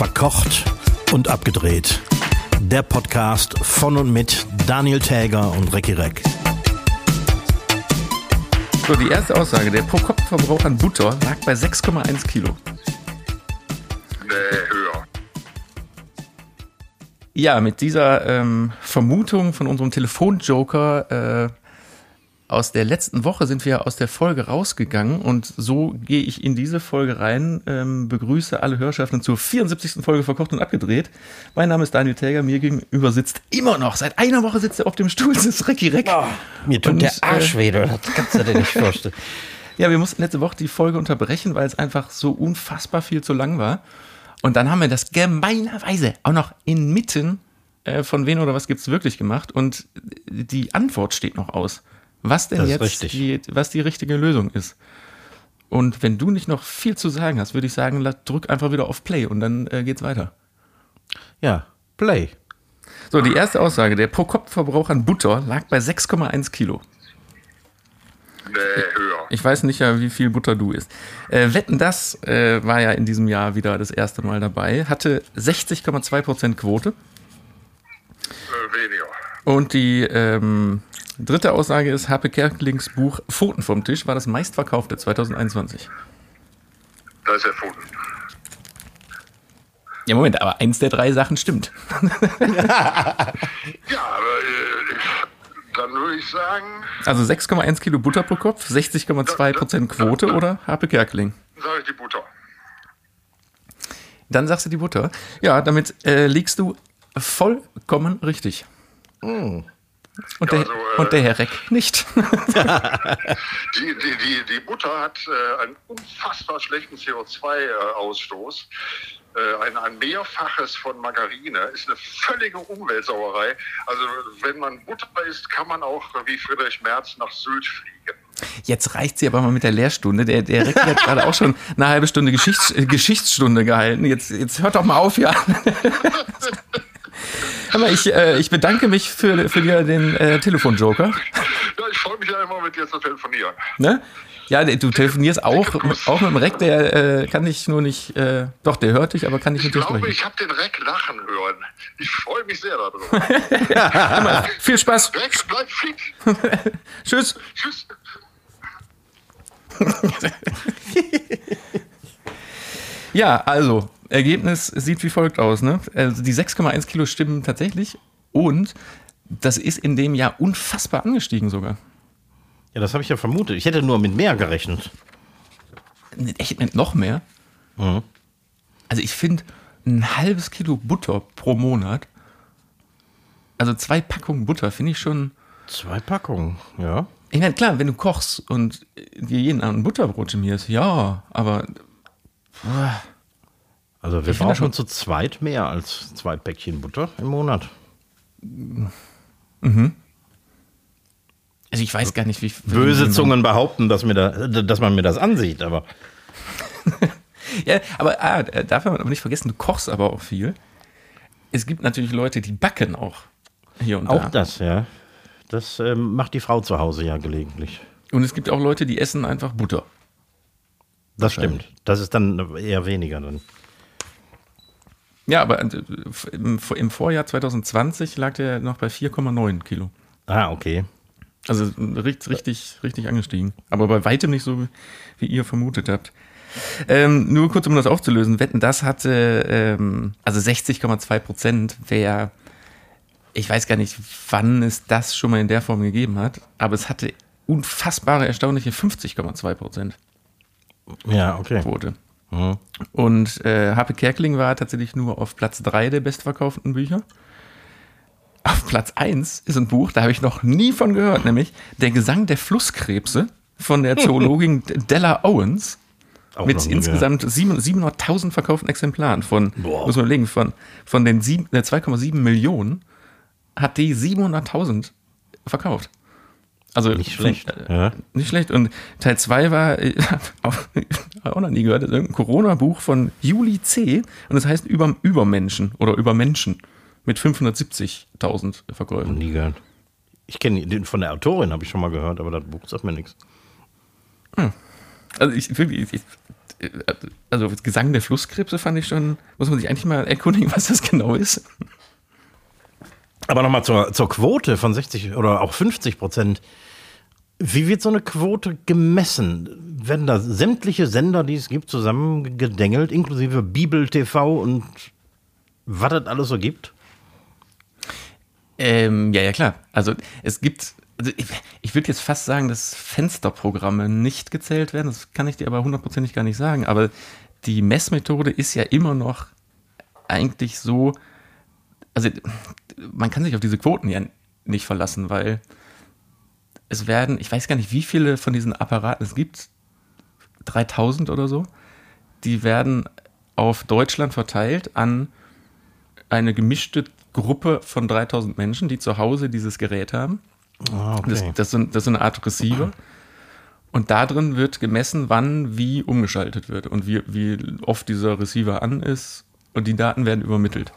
Verkocht und abgedreht. Der Podcast von und mit Daniel Täger und Recki Reck. So, die erste Aussage. Der Pro-Kopf-Verbrauch an Butter lag bei 6,1 Kilo. Nee, höher. Ja, mit dieser ähm, Vermutung von unserem Telefonjoker äh, aus der letzten Woche sind wir aus der Folge rausgegangen und so gehe ich in diese Folge rein, ähm, begrüße alle Hörschaften zur 74. Folge verkocht und abgedreht. Mein Name ist Daniel Täger, mir gegenüber sitzt immer noch, seit einer Woche sitzt er auf dem Stuhl, das ist Recki Reck. Oh, mir tut Und, der Arsch äh, weh, das kannst du dir nicht vorstellen. Ja, wir mussten letzte Woche die Folge unterbrechen, weil es einfach so unfassbar viel zu lang war. Und dann haben wir das gemeinerweise auch noch inmitten äh, von wen oder was gibt's wirklich gemacht und die Antwort steht noch aus. Was denn jetzt richtig. die, was die richtige Lösung ist. Und wenn du nicht noch viel zu sagen hast, würde ich sagen, drück einfach wieder auf Play und dann äh, geht's weiter. Ja, Play. So, die erste Aussage, der Pro-Kopf-Verbrauch an Butter lag bei 6,1 Kilo. Nee, höher. Ich weiß nicht ja, wie viel Butter du isst. Äh, Wetten, das äh, war ja in diesem Jahr wieder das erste Mal dabei, hatte 60,2% Quote. Äh, weniger. Und die ähm, dritte Aussage ist, Harpe Kerkelings Buch Pfoten vom Tisch war das meistverkaufte 2021. Das ist erfunden. Ja, Moment, aber eins der drei Sachen stimmt. Ja, aber äh, dann würde ich sagen, Also 6,1 Kilo Butter pro Kopf, 60,2% Quote oder Harpe Kerkeling. sage ich die Butter. Dann sagst du die Butter. Ja, damit äh, liegst du vollkommen richtig. Und, der, also, äh, und der Herr Reck nicht. Die, die, die, die Butter hat äh, einen unfassbar schlechten CO2-Ausstoß. Äh, ein, ein Mehrfaches von Margarine ist eine völlige Umweltsauerei. Also wenn man Butter isst, kann man auch äh, wie Friedrich Merz nach Sylt fliegen. Jetzt reicht sie aber mal mit der Lehrstunde. Der, der Reck hat gerade auch schon eine halbe Stunde Geschichts, äh, Geschichtsstunde gehalten. Jetzt, jetzt hört doch mal auf, ja. Hör mal, ich, äh, ich bedanke mich für, für dir den äh, Telefonjoker. Ja, ich freue mich ja immer mit dir zu telefonieren. Ne? Ja, du telefonierst auch, mit- auch mit dem Reck, der äh, kann dich nur nicht, äh, doch, der hört dich, aber kann nicht Ich mit dir glaube, sprechen. ich habe den Reck lachen hören. Ich freue mich sehr darüber. Hör mal, viel Spaß. Rex, bleib fit. Tschüss. Tschüss. Ja, also, Ergebnis sieht wie folgt aus. Ne? Also die 6,1 Kilo stimmen tatsächlich und das ist in dem Jahr unfassbar angestiegen sogar. Ja, das habe ich ja vermutet. Ich hätte nur mit mehr gerechnet. Echt mit noch mehr? Also ich finde ein halbes Kilo Butter pro Monat, also zwei Packungen Butter, finde ich schon. Zwei Packungen, ja. Ich meine, klar, wenn du kochst und dir jeden Abend ein Butterbrot schmierst, ja, aber Also wir Ich brauchen zu zweit mehr als zwei Päckchen Butter im Monat. also ich weiß gar nicht, wie Böse wie- Zungen behaupten, dass, mir da, dass man mir das ansieht, aber Ja, aber ah, darf man aber nicht vergessen, du kochst aber auch viel. Es gibt natürlich Leute, die backen auch hier und auch da. das, ja. Das ähm, macht die Frau zu Hause ja gelegentlich. Und es gibt auch Leute, die essen einfach Butter. Das stimmt. Das ist dann eher weniger dann. Ja, aber äh, im, im Vorjahr 2020 lag der noch bei 4,9 Kilo. Ah, okay. Also richtig, richtig, richtig angestiegen. Aber bei weitem nicht so, wie ihr vermutet habt. Ähm, nur kurz, um das aufzulösen. Wetten, das hatte, ähm, also 60,2 Prozent wäre, ich weiß gar nicht, wann es das schon mal in der Form gegeben hat, aber es hatte unfassbare, erstaunliche 50,2 Prozent Ja, okay. Quote. Und äh, Happe Kerkeling war tatsächlich nur auf Platz 3 der bestverkauften Bücher. Auf Platz 1 ist ein Buch, da habe ich noch nie von gehört, nämlich Der Gesang der Flusskrebse von der Zoologin Della Owens. Auch mit insgesamt sieben- 700.000 verkauften Exemplaren von, Boah. muss man überlegen, von, von den sieben- äh, 2,7 Millionen hat die 700.000 verkauft. Also Nicht schlecht, Äh, ja. Nicht schlecht. Und Teil 2 war, äh, auch, auch noch nie gehört, ist irgendein Corona-Buch von Juli C. Und das heißt über, über Menschen oder über Menschen mit 570.000 Verkäufen. Nie gehört. Ich kenne den von der Autorin, habe ich schon mal gehört, aber das Buch sagt mir nichts. Also ich, wirklich, ich, also Gesang der Flusskrebse fand ich schon, muss man sich eigentlich mal erkundigen, was das genau ist. Aber nochmal zur, zur Quote von 60 oder auch 50 Prozent. Wie wird so eine Quote gemessen? Werden da sämtliche Sender, die es gibt, zusammengedengelt, inklusive Bibel TV und was es alles so gibt? Ähm, ja, ja, klar. Also es gibt, also ich, ich würde jetzt fast sagen, dass Fensterprogramme nicht gezählt werden. Das kann ich dir aber hundertprozentig gar nicht sagen. Aber die Messmethode ist ja immer noch eigentlich so, also man kann sich auf diese Quoten ja nicht verlassen, weil es werden, ich weiß gar nicht, wie viele von diesen Apparaten es gibt, 3000 oder so, die werden auf Deutschland verteilt an eine gemischte Gruppe von 3000 Menschen, die zu Hause dieses Gerät haben. Ah, okay. Das, das, ist so, das ist eine Art Receiver. Und da drin wird gemessen, wann wie umgeschaltet wird und wie, wie oft dieser Receiver an ist und die Daten werden übermittelt.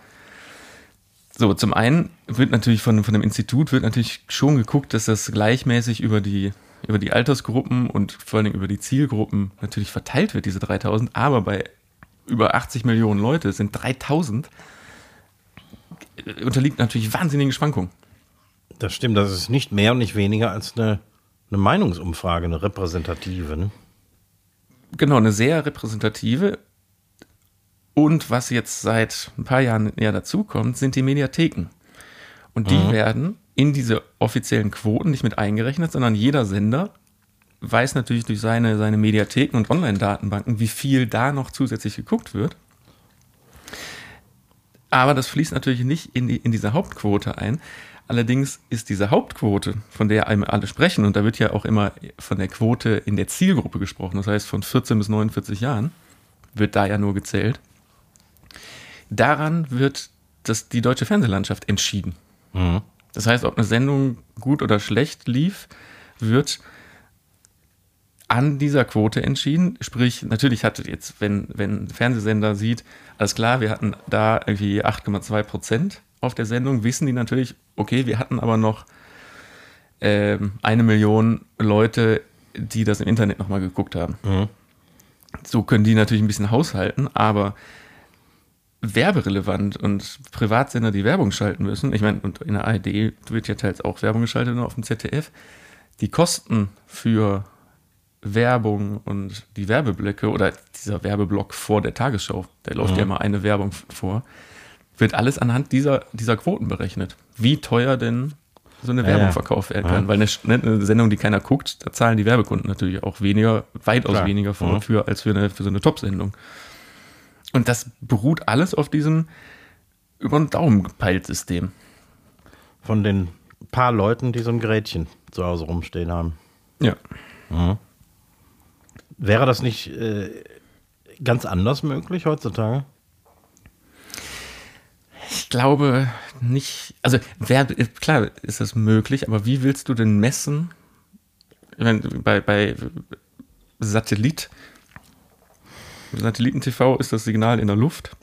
So, zum einen wird natürlich von, von dem Institut wird natürlich schon geguckt, dass das gleichmäßig über die, über die Altersgruppen und vor allen Dingen über die Zielgruppen natürlich verteilt wird, diese 3000. Aber bei über 80 Millionen Leute sind 3000 unterliegt natürlich wahnsinnigen Schwankungen. Das stimmt, das ist nicht mehr und nicht weniger als eine, eine Meinungsumfrage, eine repräsentative. Ne? Genau, eine sehr repräsentative. Und was jetzt seit ein paar Jahren ja dazukommt, sind die Mediatheken. Und die Mhm. werden in diese offiziellen Quoten nicht mit eingerechnet, sondern jeder Sender weiß natürlich durch seine, seine Mediatheken und Online-Datenbanken, wie viel da noch zusätzlich geguckt wird. Aber das fließt natürlich nicht in, die, in diese Hauptquote ein. Allerdings ist diese Hauptquote, von der alle sprechen, und da wird ja auch immer von der Quote in der Zielgruppe gesprochen, das heißt von 14 bis 49 Jahren, wird da ja nur gezählt. Daran wird das, die deutsche Fernsehlandschaft entschieden. Mhm. Das heißt, ob eine Sendung gut oder schlecht lief, wird an dieser Quote entschieden. Sprich, natürlich hatte jetzt, wenn, wenn ein Fernsehsender sieht, alles klar, wir hatten da irgendwie 8,2 Prozent auf der Sendung, wissen die natürlich, okay, wir hatten aber noch ähm, eine Million Leute, die das im Internet nochmal geguckt haben. Mhm. So können die natürlich ein bisschen haushalten, aber werberelevant und Privatsender, die Werbung schalten müssen, ich meine, und in der ARD wird ja teils auch Werbung geschaltet und auf dem ZDF, die Kosten für Werbung und die Werbeblöcke oder dieser Werbeblock vor der Tagesschau, da läuft Mhm. ja immer eine Werbung vor, wird alles anhand dieser, dieser Quoten berechnet. Wie teuer denn so eine Ja, Werbung ja. verkauft werden Ja. kann. Weil eine, ne, eine Sendung, die keiner guckt, da zahlen die Werbekunden natürlich auch weniger, weitaus Klar. weniger vor, Mhm. für, als für, eine, für so eine Top-Sendung. Und das beruht alles auf diesem über den Daumen gepeilt System. Von den paar Leuten, die so ein Gerätchen zu Hause rumstehen haben. Ja. Wäre das nicht äh, ganz anders möglich heutzutage? Ich glaube nicht, also wer, klar ist das möglich, aber wie willst du denn messen, ich meine, bei, bei Satellit, Satelliten-TV ist das Signal in der Luft.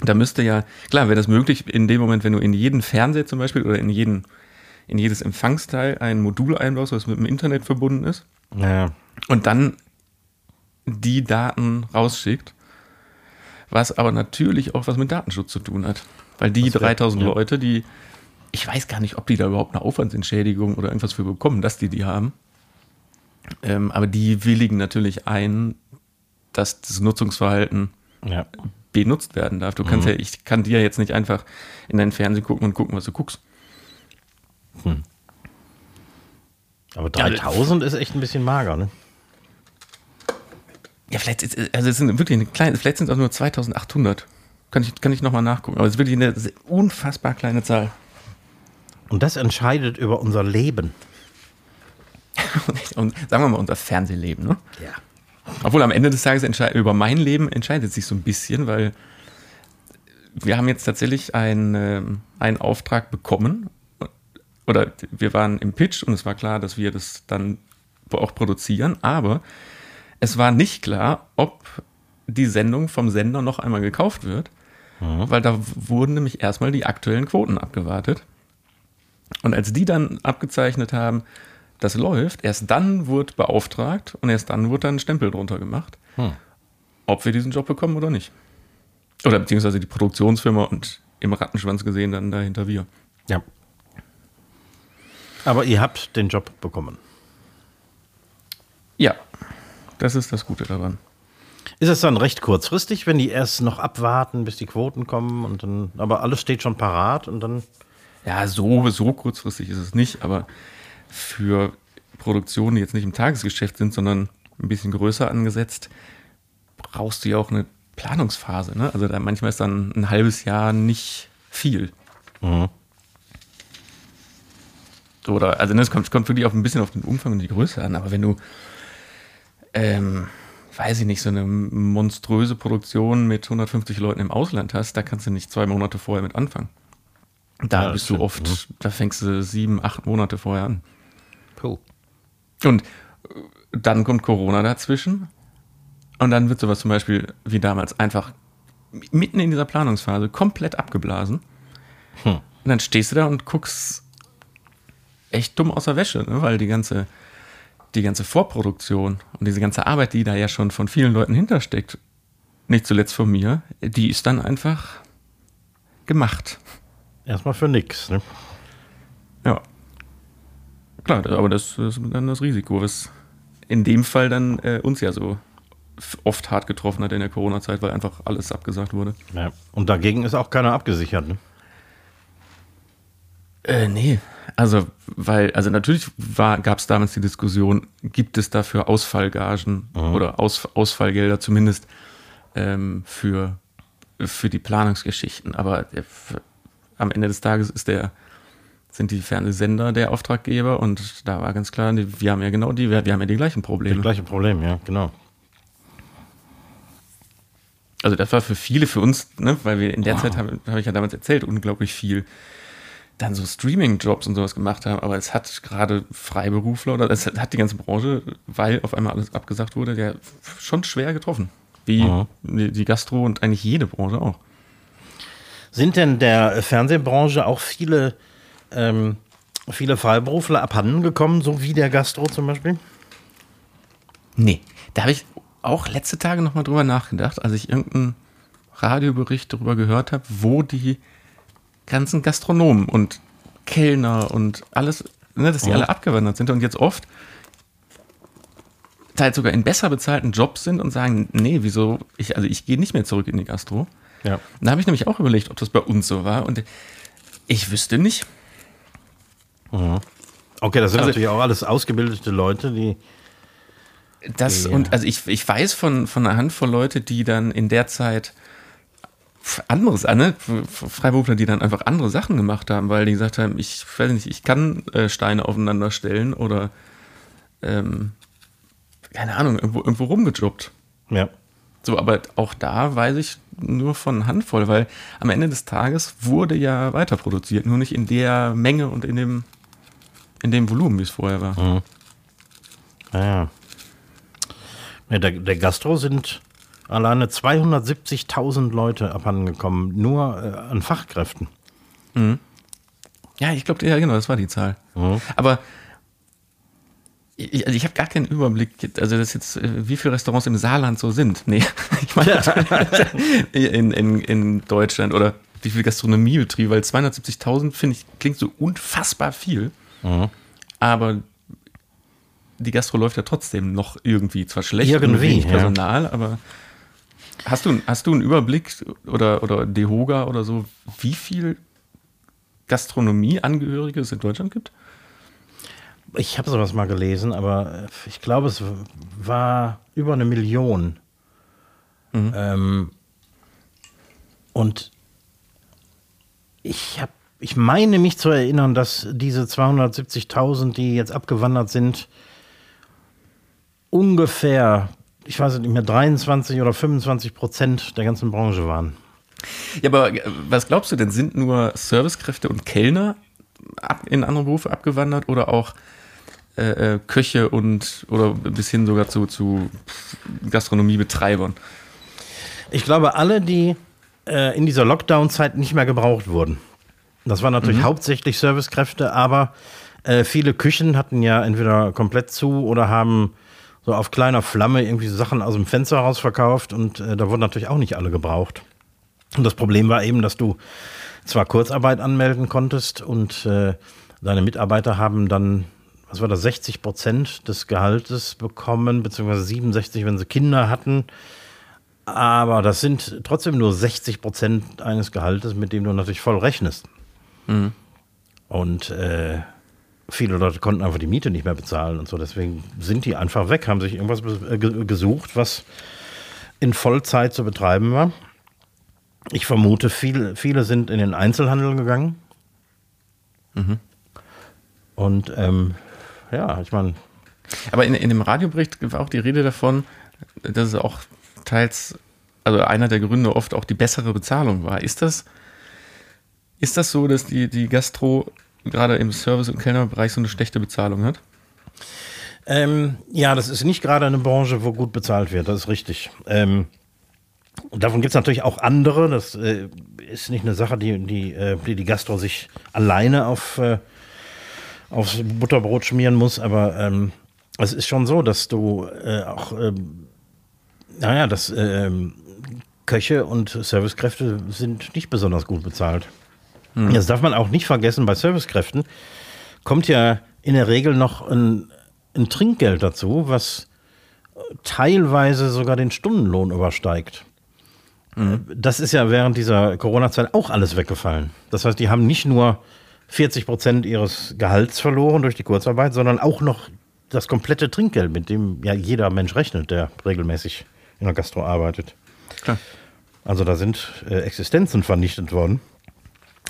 Da müsste ja, klar, wäre das möglich in dem Moment, wenn du in jeden Fernseher zum Beispiel oder in jeden, in jedes Empfangsteil ein Modul einbaust, was mit dem Internet verbunden ist Ja. und dann die Daten rausschickt, was aber natürlich auch was mit Datenschutz zu tun hat. Weil die Das wär- 3000 ja. Leute, die, ich weiß gar nicht, ob die da überhaupt eine Aufwandsentschädigung oder irgendwas für bekommen, dass die die haben. Ähm, aber die willigen natürlich ein, dass das Nutzungsverhalten ja. benutzt werden darf. Du kannst ja, ich kann dir jetzt nicht einfach in deinen Fernsehen gucken und gucken, was du guckst. Aber 3000 ist echt ein bisschen mager, ne? Ja, vielleicht ist, also es sind wirklich eine kleine, vielleicht sind es auch nur 2800. Kann ich, kann ich nochmal nachgucken. Aber es ist wirklich eine unfassbar kleine Zahl. Und das entscheidet über unser Leben. Und sagen wir mal unser Fernsehleben, ne? Ja. Obwohl am Ende des Tages über mein Leben entscheidet sich so ein bisschen, weil wir haben jetzt tatsächlich einen, ähm, einen Auftrag bekommen. Oder wir waren im Pitch und es war klar, dass wir das dann auch produzieren, aber es war nicht klar, ob die Sendung vom Sender noch einmal gekauft wird, weil da wurden nämlich erstmal die aktuellen Quoten abgewartet. Und als die dann abgezeichnet haben, das läuft, erst dann wurde beauftragt und erst dann wurde dann ein Stempel drunter gemacht. ob wir diesen Job bekommen oder nicht. Oder beziehungsweise die Produktionsfirma und im Rattenschwanz gesehen dann dahinter wir. Ja. Aber ihr habt den Job bekommen. Ja, das ist das Gute daran. Ist es dann recht kurzfristig, wenn die erst noch abwarten, bis die Quoten kommen und dann, aber alles steht schon parat und dann. Ja, so, so kurzfristig ist es nicht, aber für Produktionen, die jetzt nicht im Tagesgeschäft sind, sondern ein bisschen größer angesetzt, brauchst du ja auch eine Planungsphase. Ne? Also da manchmal ist dann ein halbes Jahr nicht viel. Mhm. Oder, also ne, es kommt, kommt wirklich auch ein bisschen auf den Umfang und die Größe an, aber wenn du, ähm, weiß ich nicht, so eine monströse Produktion mit 150 Leuten im Ausland hast, da kannst du nicht zwei Monate vorher mit anfangen. Da ja, bist du oft, mhm. da fängst du sieben, acht Monate vorher an. Cool. Und dann kommt Corona dazwischen und dann wird sowas zum Beispiel wie damals einfach mitten in dieser Planungsphase komplett abgeblasen. Hm. Und dann stehst du da und guckst echt dumm aus der Wäsche, ne? weil die ganze, die ganze Vorproduktion und diese ganze Arbeit, die da ja schon von vielen Leuten hintersteckt, nicht zuletzt von mir, die ist dann einfach gemacht. Erstmal für nix, ne? Klar, aber das ist dann das Risiko, was in dem Fall dann äh, uns ja so oft hart getroffen hat in der Corona-Zeit, weil einfach alles abgesagt wurde. Ja. Und dagegen ist auch keiner abgesichert, ne? Äh, nee. Also, weil, also natürlich gab es damals die Diskussion, gibt es dafür Ausfallgagen mhm. oder Aus, Ausfallgelder zumindest ähm, für, für die Planungsgeschichten. Aber der, am Ende des Tages ist der, sind die Fernsehsender der Auftraggeber und da war ganz klar, wir haben ja genau die, wir, wir haben ja die gleichen Probleme. Die gleichen Probleme, ja, genau. Also das war für viele, für uns, ne, weil wir in der wow. Zeit, habe hab ich ja damals erzählt, unglaublich viel dann so Streaming-Jobs und sowas gemacht haben, aber es hat gerade Freiberufler oder es hat die ganze Branche, weil auf einmal alles abgesagt wurde, ja schon schwer getroffen. Wie mhm. die Gastro und eigentlich jede Branche auch. Sind denn der Fernsehbranche auch viele, ähm, viele Freiberufler abhanden gekommen, so wie der Gastro zum Beispiel? Nee, da habe ich auch letzte Tage nochmal drüber nachgedacht, als ich irgendeinen Radiobericht darüber gehört habe, wo die ganzen Gastronomen und Kellner und alles, ne, dass die oh. alle abgewandert sind und jetzt oft teils sogar in besser bezahlten Jobs sind und sagen, nee, wieso, ich, also ich gehe nicht mehr zurück in die Gastro. Ja. Da habe ich nämlich auch überlegt, ob das bei uns so war und ich wüsste nicht. Mhm. Okay, das sind also, natürlich auch alles ausgebildete Leute, die. Das die, und also ich, ich weiß von, von einer Handvoll Leute, die dann in der Zeit anderes, ne? Freiberufler, die dann einfach andere Sachen gemacht haben, weil die gesagt haben, ich weiß nicht, ich kann äh, Steine aufeinander stellen oder ähm, keine Ahnung, irgendwo, irgendwo rumgejobbt. Ja. So, aber auch da weiß ich nur von Handvoll, weil am Ende des Tages wurde ja weiter produziert, nur nicht in der Menge und in dem, in dem Volumen, wie es vorher war. Mhm. Naja. Ja, der, der Gastro sind alleine 270.000 Leute abhandengekommen, nur äh, an Fachkräften. Mhm. Ja, ich glaube, ja, genau, das war die Zahl. Mhm. Aber ich, also ich habe gar keinen Überblick, also das jetzt, äh, wie viele Restaurants im Saarland so sind. Nee, ich meine in, in, in Deutschland oder wie viel Gastronomiebetriebe, weil 270.000 finde ich, klingt so unfassbar viel. Mhm. Aber die Gastro läuft ja trotzdem noch irgendwie, zwar schlecht irgendwie, Personal, ja. aber Hast du, hast du einen Überblick oder, oder DEHOGA oder so, wie viel Gastronomieangehörige es in Deutschland gibt? Ich habe sowas mal gelesen, aber ich glaube, es war über eine Million. Mhm. Ähm, und ich habe, ich meine mich zu erinnern, dass diese 270.000, die jetzt abgewandert sind, ungefähr ich weiß nicht mehr, 23 oder 25 Prozent der ganzen Branche waren. Ja, aber äh, was glaubst du denn? Sind nur Servicekräfte und Kellner in andere Berufe abgewandert oder auch äh, äh, Köche und oder bis hin sogar zu, zu Gastronomiebetreibern? Ich glaube, alle, die äh, in dieser Lockdown-Zeit nicht mehr gebraucht wurden. Das waren natürlich mhm. hauptsächlich Servicekräfte, aber äh, viele Küchen hatten ja entweder komplett zu oder haben so auf kleiner Flamme irgendwie Sachen aus dem Fenster raus verkauft und äh, da wurden natürlich auch nicht alle gebraucht. Und das Problem war eben, dass du zwar Kurzarbeit anmelden konntest und äh, deine Mitarbeiter haben dann, was war das, 60 Prozent des Gehaltes bekommen, beziehungsweise 67, wenn sie Kinder hatten. Aber das sind trotzdem nur 60 Prozent eines Gehaltes, mit dem du natürlich voll rechnest. Mhm. Und äh, viele Leute konnten einfach die Miete nicht mehr bezahlen und so. Deswegen sind die einfach weg, haben sich irgendwas äh, gesucht, was in Vollzeit zu betreiben war. Ich vermute, viel, viele sind in den Einzelhandel gegangen. Mhm. Und ähm, ja, ich meine. Aber in, in dem Radiobericht war auch die Rede davon, dass es auch teils, also einer der Gründe oft auch die bessere Bezahlung war. Ist das, ist das so, dass die, die Gastro gerade im Service- und Kellnerbereich so eine schlechte Bezahlung hat? Ähm, ja, das ist nicht gerade eine Branche, wo gut bezahlt wird, das ist richtig. Ähm, davon gibt es natürlich auch andere. Das äh, ist nicht eine Sache, die die, äh, die, die Gastro sich alleine auf, äh, aufs Butterbrot schmieren muss, aber ähm, es ist schon so, dass du äh, auch, ähm, naja, dass ähm, Köche und Servicekräfte sind nicht besonders gut bezahlt. Mhm. Das darf man auch nicht vergessen, bei Servicekräften kommt ja in der Regel noch ein, ein Trinkgeld dazu, was teilweise sogar den Stundenlohn übersteigt. Mhm. Das ist ja während dieser Corona-Zeit auch alles weggefallen. Das heißt, die haben nicht nur 40 Prozent ihres Gehalts verloren durch die Kurzarbeit, sondern auch noch das komplette Trinkgeld, mit dem ja jeder Mensch rechnet, der regelmäßig in der Gastro arbeitet. Klar. Also da sind äh, Existenzen vernichtet worden.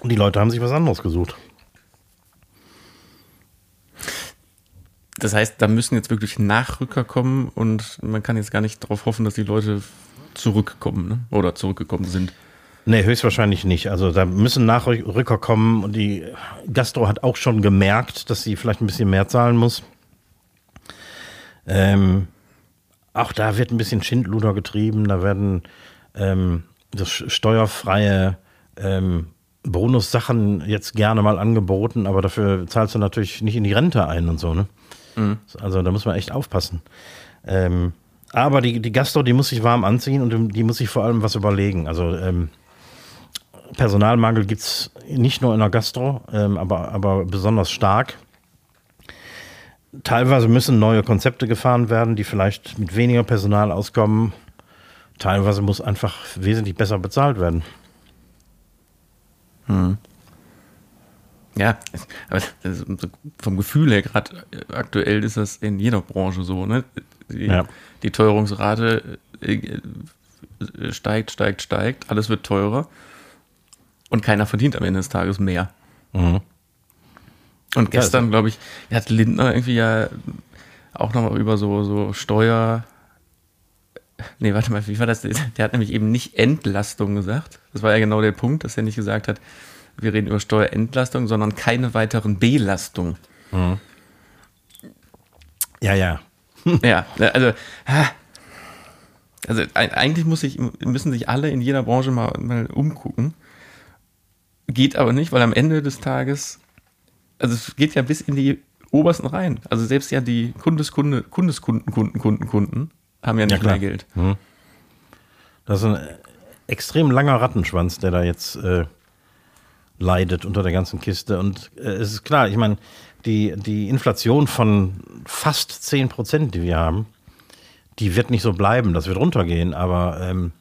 Und die Leute haben sich was anderes gesucht. Das heißt, da müssen jetzt wirklich Nachrücker kommen und man kann jetzt gar nicht darauf hoffen, dass die Leute zurückkommen ne? oder zurückgekommen sind. Nee, höchstwahrscheinlich nicht. Also da müssen Nachrücker kommen und die Gastro hat auch schon gemerkt, dass sie vielleicht ein bisschen mehr zahlen muss. Ähm, auch da wird ein bisschen Schindluder getrieben, da werden ähm, das steuerfreie ähm, Bonussachen jetzt gerne mal angeboten, aber dafür zahlst du natürlich nicht in die Rente ein und so, ne? Mhm. Also da muss man echt aufpassen. Ähm, aber die, die Gastro, die muss sich warm anziehen und die muss sich vor allem was überlegen. Also ähm, Personalmangel gibt es nicht nur in der Gastro, ähm, aber, aber besonders stark. Teilweise müssen neue Konzepte gefahren werden, die vielleicht mit weniger Personal auskommen. Teilweise muss einfach wesentlich besser bezahlt werden. Hm. Ja, aber vom Gefühl her, gerade aktuell ist das in jeder Branche so. Ne? Die, ja. die Teuerungsrate äh, steigt, steigt, steigt, alles wird teurer und keiner verdient am Ende des Tages mehr. Mhm. Und gestern, ja, glaube ich, hat Lindner irgendwie ja auch nochmal über so, so Steuer. Nee, warte mal, wie war das? Der hat nämlich eben nicht Entlastung gesagt. Das war ja genau der Punkt, dass er nicht gesagt hat, wir reden über Steuerentlastung, sondern keine weiteren Belastungen. Mhm. Ja, ja. ja, also, also eigentlich muss ich, müssen sich alle in jeder Branche mal, mal umgucken. Geht aber nicht, weil am Ende des Tages, also es geht ja bis in die obersten rein. Also selbst ja die Kundeskunde, Kundeskunden, Kunden, Kunden, Kunden haben ja nicht ja, mehr Geld. Mhm. Das ist ein extrem langer Rattenschwanz, der da jetzt äh, leidet unter der ganzen Kiste. Und äh, es ist klar, ich meine, die, die Inflation von fast 10 Prozent, die wir haben, die wird nicht so bleiben, das wird runtergehen, aber ähm,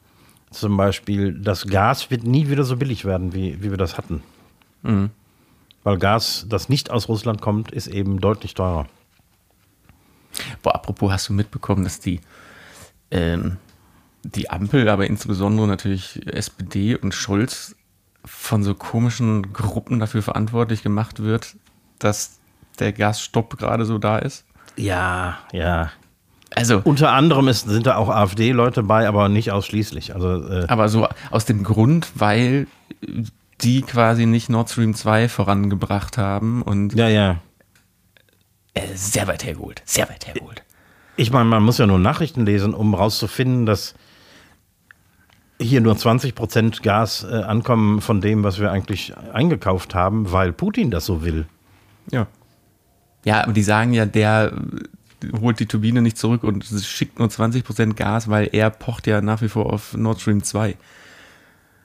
zum Beispiel das Gas wird nie wieder so billig werden, wie, wie wir das hatten. Mhm. Weil Gas, das nicht aus Russland kommt, ist eben deutlich teurer. Boah, apropos, hast du mitbekommen, dass die, ähm, die Ampel, aber insbesondere natürlich SPD und Scholz von so komischen Gruppen dafür verantwortlich gemacht wird, dass der Gasstopp gerade so da ist? Ja, ja. Also unter anderem ist, sind da auch AfD-Leute bei, aber nicht ausschließlich. Also, äh aber so aus dem Grund, weil die quasi nicht Nord Stream 2 vorangebracht haben und ja, ja. Äh, sehr weit hergeholt, sehr weit hergeholt. Ich meine, man muss ja nur Nachrichten lesen, um rauszufinden, dass hier nur 20 Prozent Gas äh, ankommen von dem, was wir eigentlich eingekauft haben, weil Putin das so will. Ja. Ja, aber die sagen ja, der holt die Turbine nicht zurück und schickt nur 20% Gas, weil er pocht ja nach wie vor auf Nord Stream 2.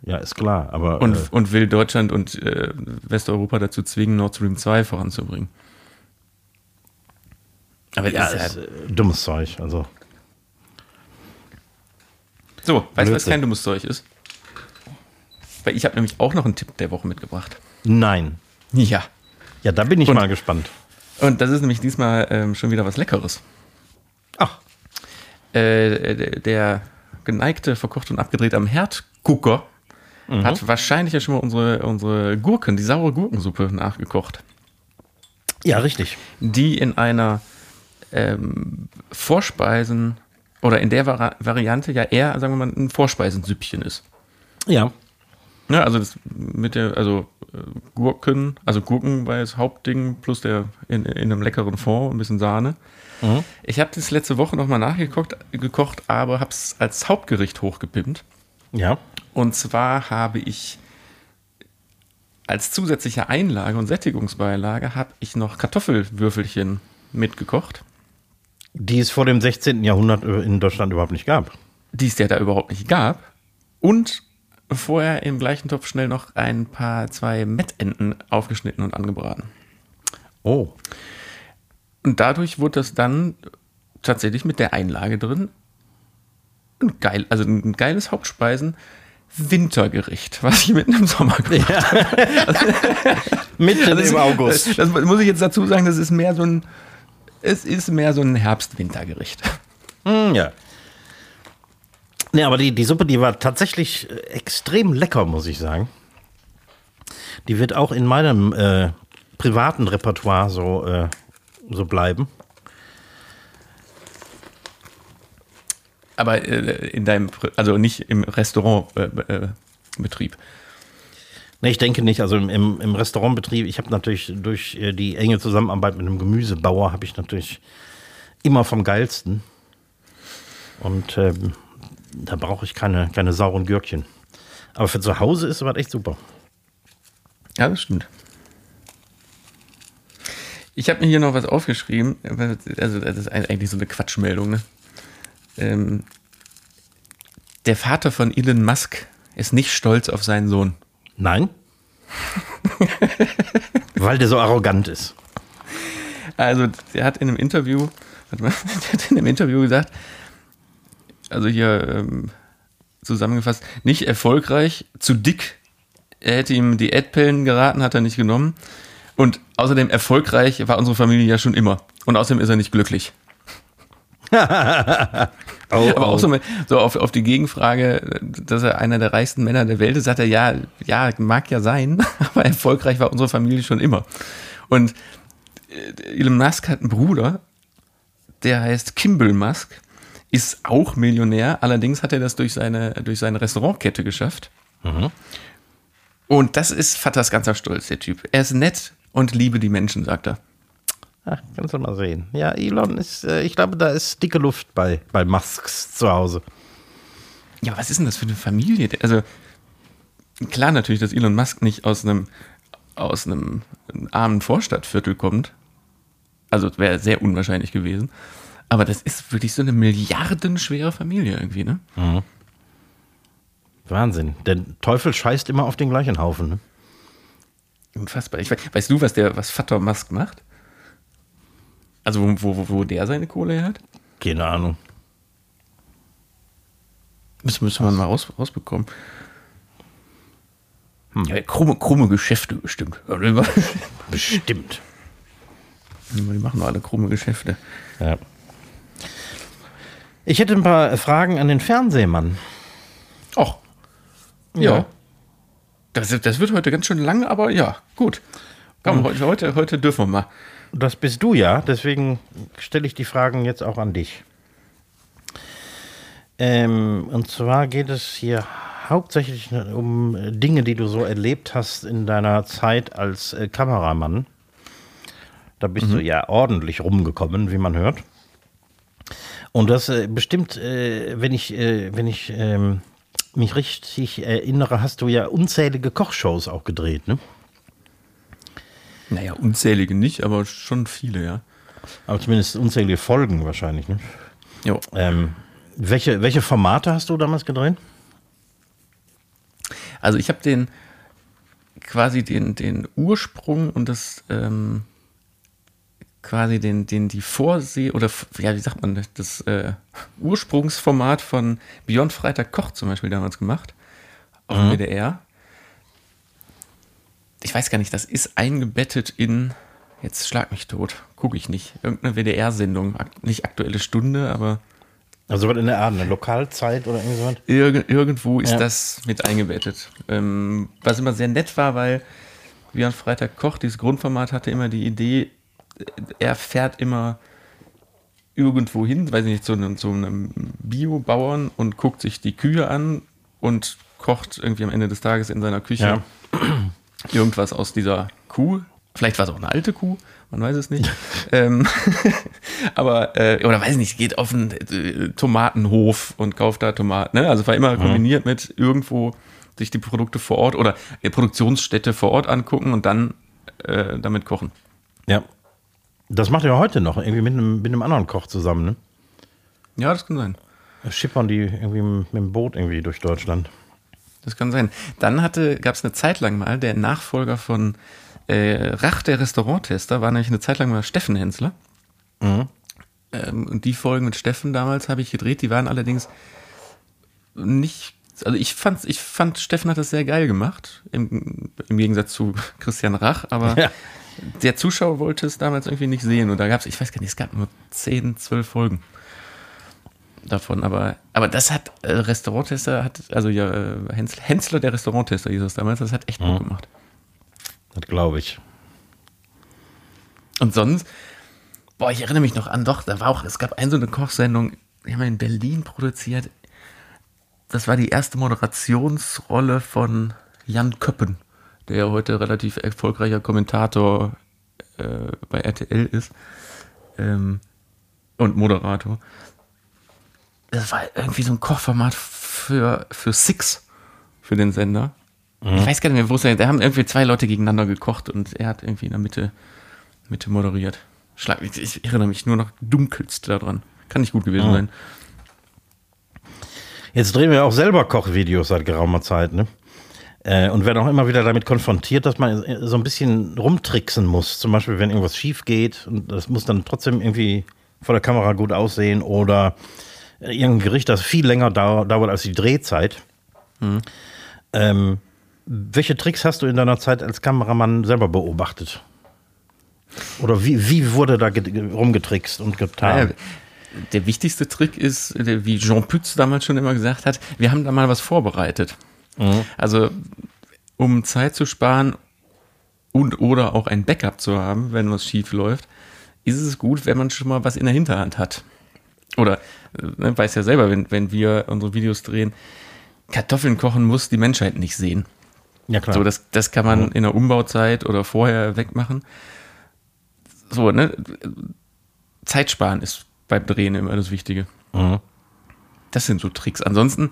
Ja, ist klar, aber. Und, äh, und will Deutschland und äh, Westeuropa dazu zwingen, Nord Stream 2 voranzubringen. Aber ja, ist äh, dummes Zeug. Also. So, weißt du, was kein dummes Zeug ist? Weil ich habe nämlich auch noch einen Tipp der Woche mitgebracht. Nein. Ja. Ja, da bin ich Und- mal gespannt. Und das ist nämlich diesmal ähm, schon wieder was Leckeres. Ach, Äh, der, geneigte, verkocht und abgedreht am Herdgucker hat wahrscheinlich ja schon mal unsere, unsere Gurken, die saure Gurkensuppe nachgekocht. ja, richtig. Die in einer ähm, Vorspeisen oder in der Vari Variante ja eher, sagen wir mal, ein Vorspeisensüppchen ist. Ja. Ja, also das mit der, also äh, Gurken, also Gurken war das Hauptding plus der in, in einem leckeren Fond, ein bisschen Sahne. Ich habe das letzte Woche nochmal nachgekocht, gekocht, aber habe es als Hauptgericht hochgepimpt. Ja. Und zwar habe ich als zusätzliche Einlage und Sättigungsbeilage habe ich noch Kartoffelwürfelchen mitgekocht, Die es vor dem 16. Jahrhundert äh, in Deutschland überhaupt nicht gab. die es ja da überhaupt nicht gab. Und vorher im gleichen Topf schnell noch ein paar, zwei Mettenten aufgeschnitten und angebraten. Oh. Und dadurch wurde das dann tatsächlich mit der Einlage drin ein geil, also ein geiles Hauptspeisen Wintergericht, was ich mitten im Sommer gemacht habe. Mitten ist- im August. Das muss ich jetzt dazu sagen, das ist mehr so ein es ist mehr so ein Herbst-Wintergericht. Hm, ja. Nee, aber die, die Suppe, die war tatsächlich äh, extrem lecker, muss ich sagen. Die wird auch in meinem äh, privaten Repertoire so, äh, so bleiben. Aber äh, in deinem, also nicht im Restaurantbetrieb. Nee, ich denke nicht. Also im, im, im Restaurantbetrieb, ich habe natürlich durch äh, die enge Zusammenarbeit mit einem Gemüsebauer, habe ich natürlich immer vom geilsten. Und ähm, da brauche ich keine, keine sauren Gürkchen. Aber für zu Hause ist sowas echt super. Ja, das stimmt. Ich habe mir hier noch was aufgeschrieben. Also, das ist eigentlich so eine Quatschmeldung. Ne? Ähm, der Vater von Elon Musk ist nicht stolz auf seinen Sohn. Nein? Weil der so arrogant ist. Also, der hat in einem Interview, mal, der hat in einem Interview gesagt, also hier ähm, zusammengefasst, nicht erfolgreich, zu dick. Er hätte ihm die Erdpillen geraten, hat er nicht genommen. Und außerdem erfolgreich war unsere Familie ja schon immer. Und außerdem ist er nicht glücklich. Oh, Aber auch so, mit, so auf, auf die Gegenfrage, dass er einer der reichsten Männer der Welt ist, sagt er, ja, ja, mag ja sein, aber erfolgreich war unsere Familie schon immer. Und äh, Elon Musk hat einen Bruder, der heißt Kimball Musk, ist auch Millionär, allerdings hat er das durch seine, durch seine Restaurantkette geschafft. Und das ist Vaters ganzer Stolz, der Typ. Er ist nett und liebe die Menschen, sagt er. Ach, kannst du mal sehen. Ja, Elon ist, äh, ich glaube, da ist dicke Luft bei, bei Musks zu Hause. Ja, was ist denn das für eine Familie? Also, klar natürlich, dass Elon Musk nicht aus einem, aus einem armen Vorstadtviertel kommt. Also, das wäre sehr unwahrscheinlich gewesen. Aber das ist wirklich so eine milliardenschwere Familie irgendwie, ne? Wahnsinn. Der Teufel scheißt immer auf den gleichen Haufen. Ne? Unfassbar. Ich, weiß- weißt du, was der, was Vater Musk macht? Also, wo, wo, wo der seine Kohle her hat? Keine Ahnung. Müssen, müssen wir mal raus, rausbekommen. Ja, krumme, krumme Geschäfte bestimmt. Bestimmt. Die machen doch alle krumme Geschäfte. Ja. Ich hätte ein paar Fragen an den Fernsehmann. Ach. Ja. Das, das wird heute ganz schön lang, aber ja, gut. Komm, heute, heute, heute dürfen wir mal. Das bist du ja, deswegen stelle ich die Fragen jetzt auch an dich. Ähm, und zwar geht es hier hauptsächlich um Dinge, die du so erlebt hast in deiner Zeit als äh, Kameramann. Da bist du ja ordentlich rumgekommen, wie man hört. Und das äh, bestimmt, äh, wenn ich, äh, wenn ich ähm, mich richtig erinnere, hast du ja unzählige Kochshows auch gedreht, ne? Naja, unzählige nicht, aber schon viele, ja. Aber zumindest unzählige Folgen wahrscheinlich, ne? Jo. Ähm, welche, welche Formate hast du damals gedreht? Also ich habe den quasi den, den Ursprung und das ähm, quasi den, den die Vorseh oder ja, wie sagt man das, das äh, Ursprungsformat von Beyond Freitag Koch zum Beispiel damals gemacht auf dem WDR. Ich weiß gar nicht, das ist eingebettet in jetzt schlag mich tot, gucke ich nicht. Irgendeine WDR-Sendung, nicht aktuelle Stunde, aber Also was in der Art, eine Lokalzeit oder irgendwie sowas? Irg irgendwo ist Ja. das mit eingebettet. Ähm, was immer sehr nett war, weil Björn Freitag Koch, dieses Grundformat hatte immer die Idee, äh, er fährt immer irgendwo hin, weiß ich nicht, zu einem, zu einem Biobauern und guckt sich die Kühe an und kocht irgendwie am Ende des Tages in seiner Küche Ja. irgendwas aus dieser Kuh. Vielleicht war es auch eine alte Kuh, man weiß es nicht. ähm, aber, äh, oder weiß ich nicht, geht auf einen äh, Tomatenhof und kauft da Tomaten. Ne? Also war immer kombiniert mit irgendwo sich die Produkte vor Ort oder äh, Produktionsstätte vor Ort angucken und dann äh, damit kochen. Ja. Das macht er heute noch, irgendwie mit einem, mit einem anderen Koch zusammen, ne? Ja, das kann sein. Schippern die irgendwie mit dem Boot irgendwie durch Deutschland. Das kann sein. Dann hatte, gab es eine Zeit lang mal, der Nachfolger von äh, Rach, der Restauranttester, war nämlich eine Zeit lang mal Steffen Hensler. Ähm, und die Folgen mit Steffen damals habe ich gedreht, die waren allerdings nicht, also ich fand, ich fand, Steffen hat das sehr geil gemacht, im, im Gegensatz zu Christian Rach, aber Ja. der Zuschauer wollte es damals irgendwie nicht sehen und da gab es, ich weiß gar nicht, es gab nur 10, 12 Folgen davon, aber, aber das hat äh, Restauranttester, hat, also ja, äh, Hensler, Hensler, der Restauranttester hieß das damals, das hat echt Bock gemacht. Das glaube ich. Und sonst, boah, ich erinnere mich noch an, doch, da war auch, es gab eine so eine Kochsendung, die haben wir in Berlin produziert. Das war die erste Moderationsrolle von Jan Köppen, der heute relativ erfolgreicher Kommentator äh, bei RTL ist ähm, und Moderator. Das war irgendwie so ein Kochformat für, für Six, für den Sender. Ich weiß gar nicht mehr, wo es ist. Da haben irgendwie zwei Leute gegeneinander gekocht und er hat irgendwie in der Mitte Mitte moderiert. Schlag, ich, ich erinnere mich nur noch dunkelst daran. Kann nicht gut gewesen sein. Jetzt drehen wir auch selber Kochvideos seit geraumer Zeit, ne? Äh, Und werden auch immer wieder damit konfrontiert, dass man so ein bisschen rumtricksen muss. Zum Beispiel, wenn irgendwas schief geht und das muss dann trotzdem irgendwie vor der Kamera gut aussehen oder irgendein Gericht, das viel länger dau dauert als die Drehzeit. Ähm, welche Tricks hast du in deiner Zeit als Kameramann selber beobachtet? Oder wie, wie wurde da ge- rumgetrickst und getan? Naja, der wichtigste Trick ist, wie Jean Pütz damals schon immer gesagt hat, wir haben da mal was vorbereitet. Also, um Zeit zu sparen und oder auch ein Backup zu haben, wenn was schief läuft, ist es gut, wenn man schon mal was in der Hinterhand hat. Oder, ne, weiß ja selber, wenn, wenn wir unsere Videos drehen, Kartoffeln kochen muss die Menschheit nicht sehen. ja, klar. So, das, das kann man in der Umbauzeit oder vorher wegmachen. So, ne? Zeit sparen ist beim Drehen immer das Wichtige. Mhm. Das sind so Tricks. Ansonsten,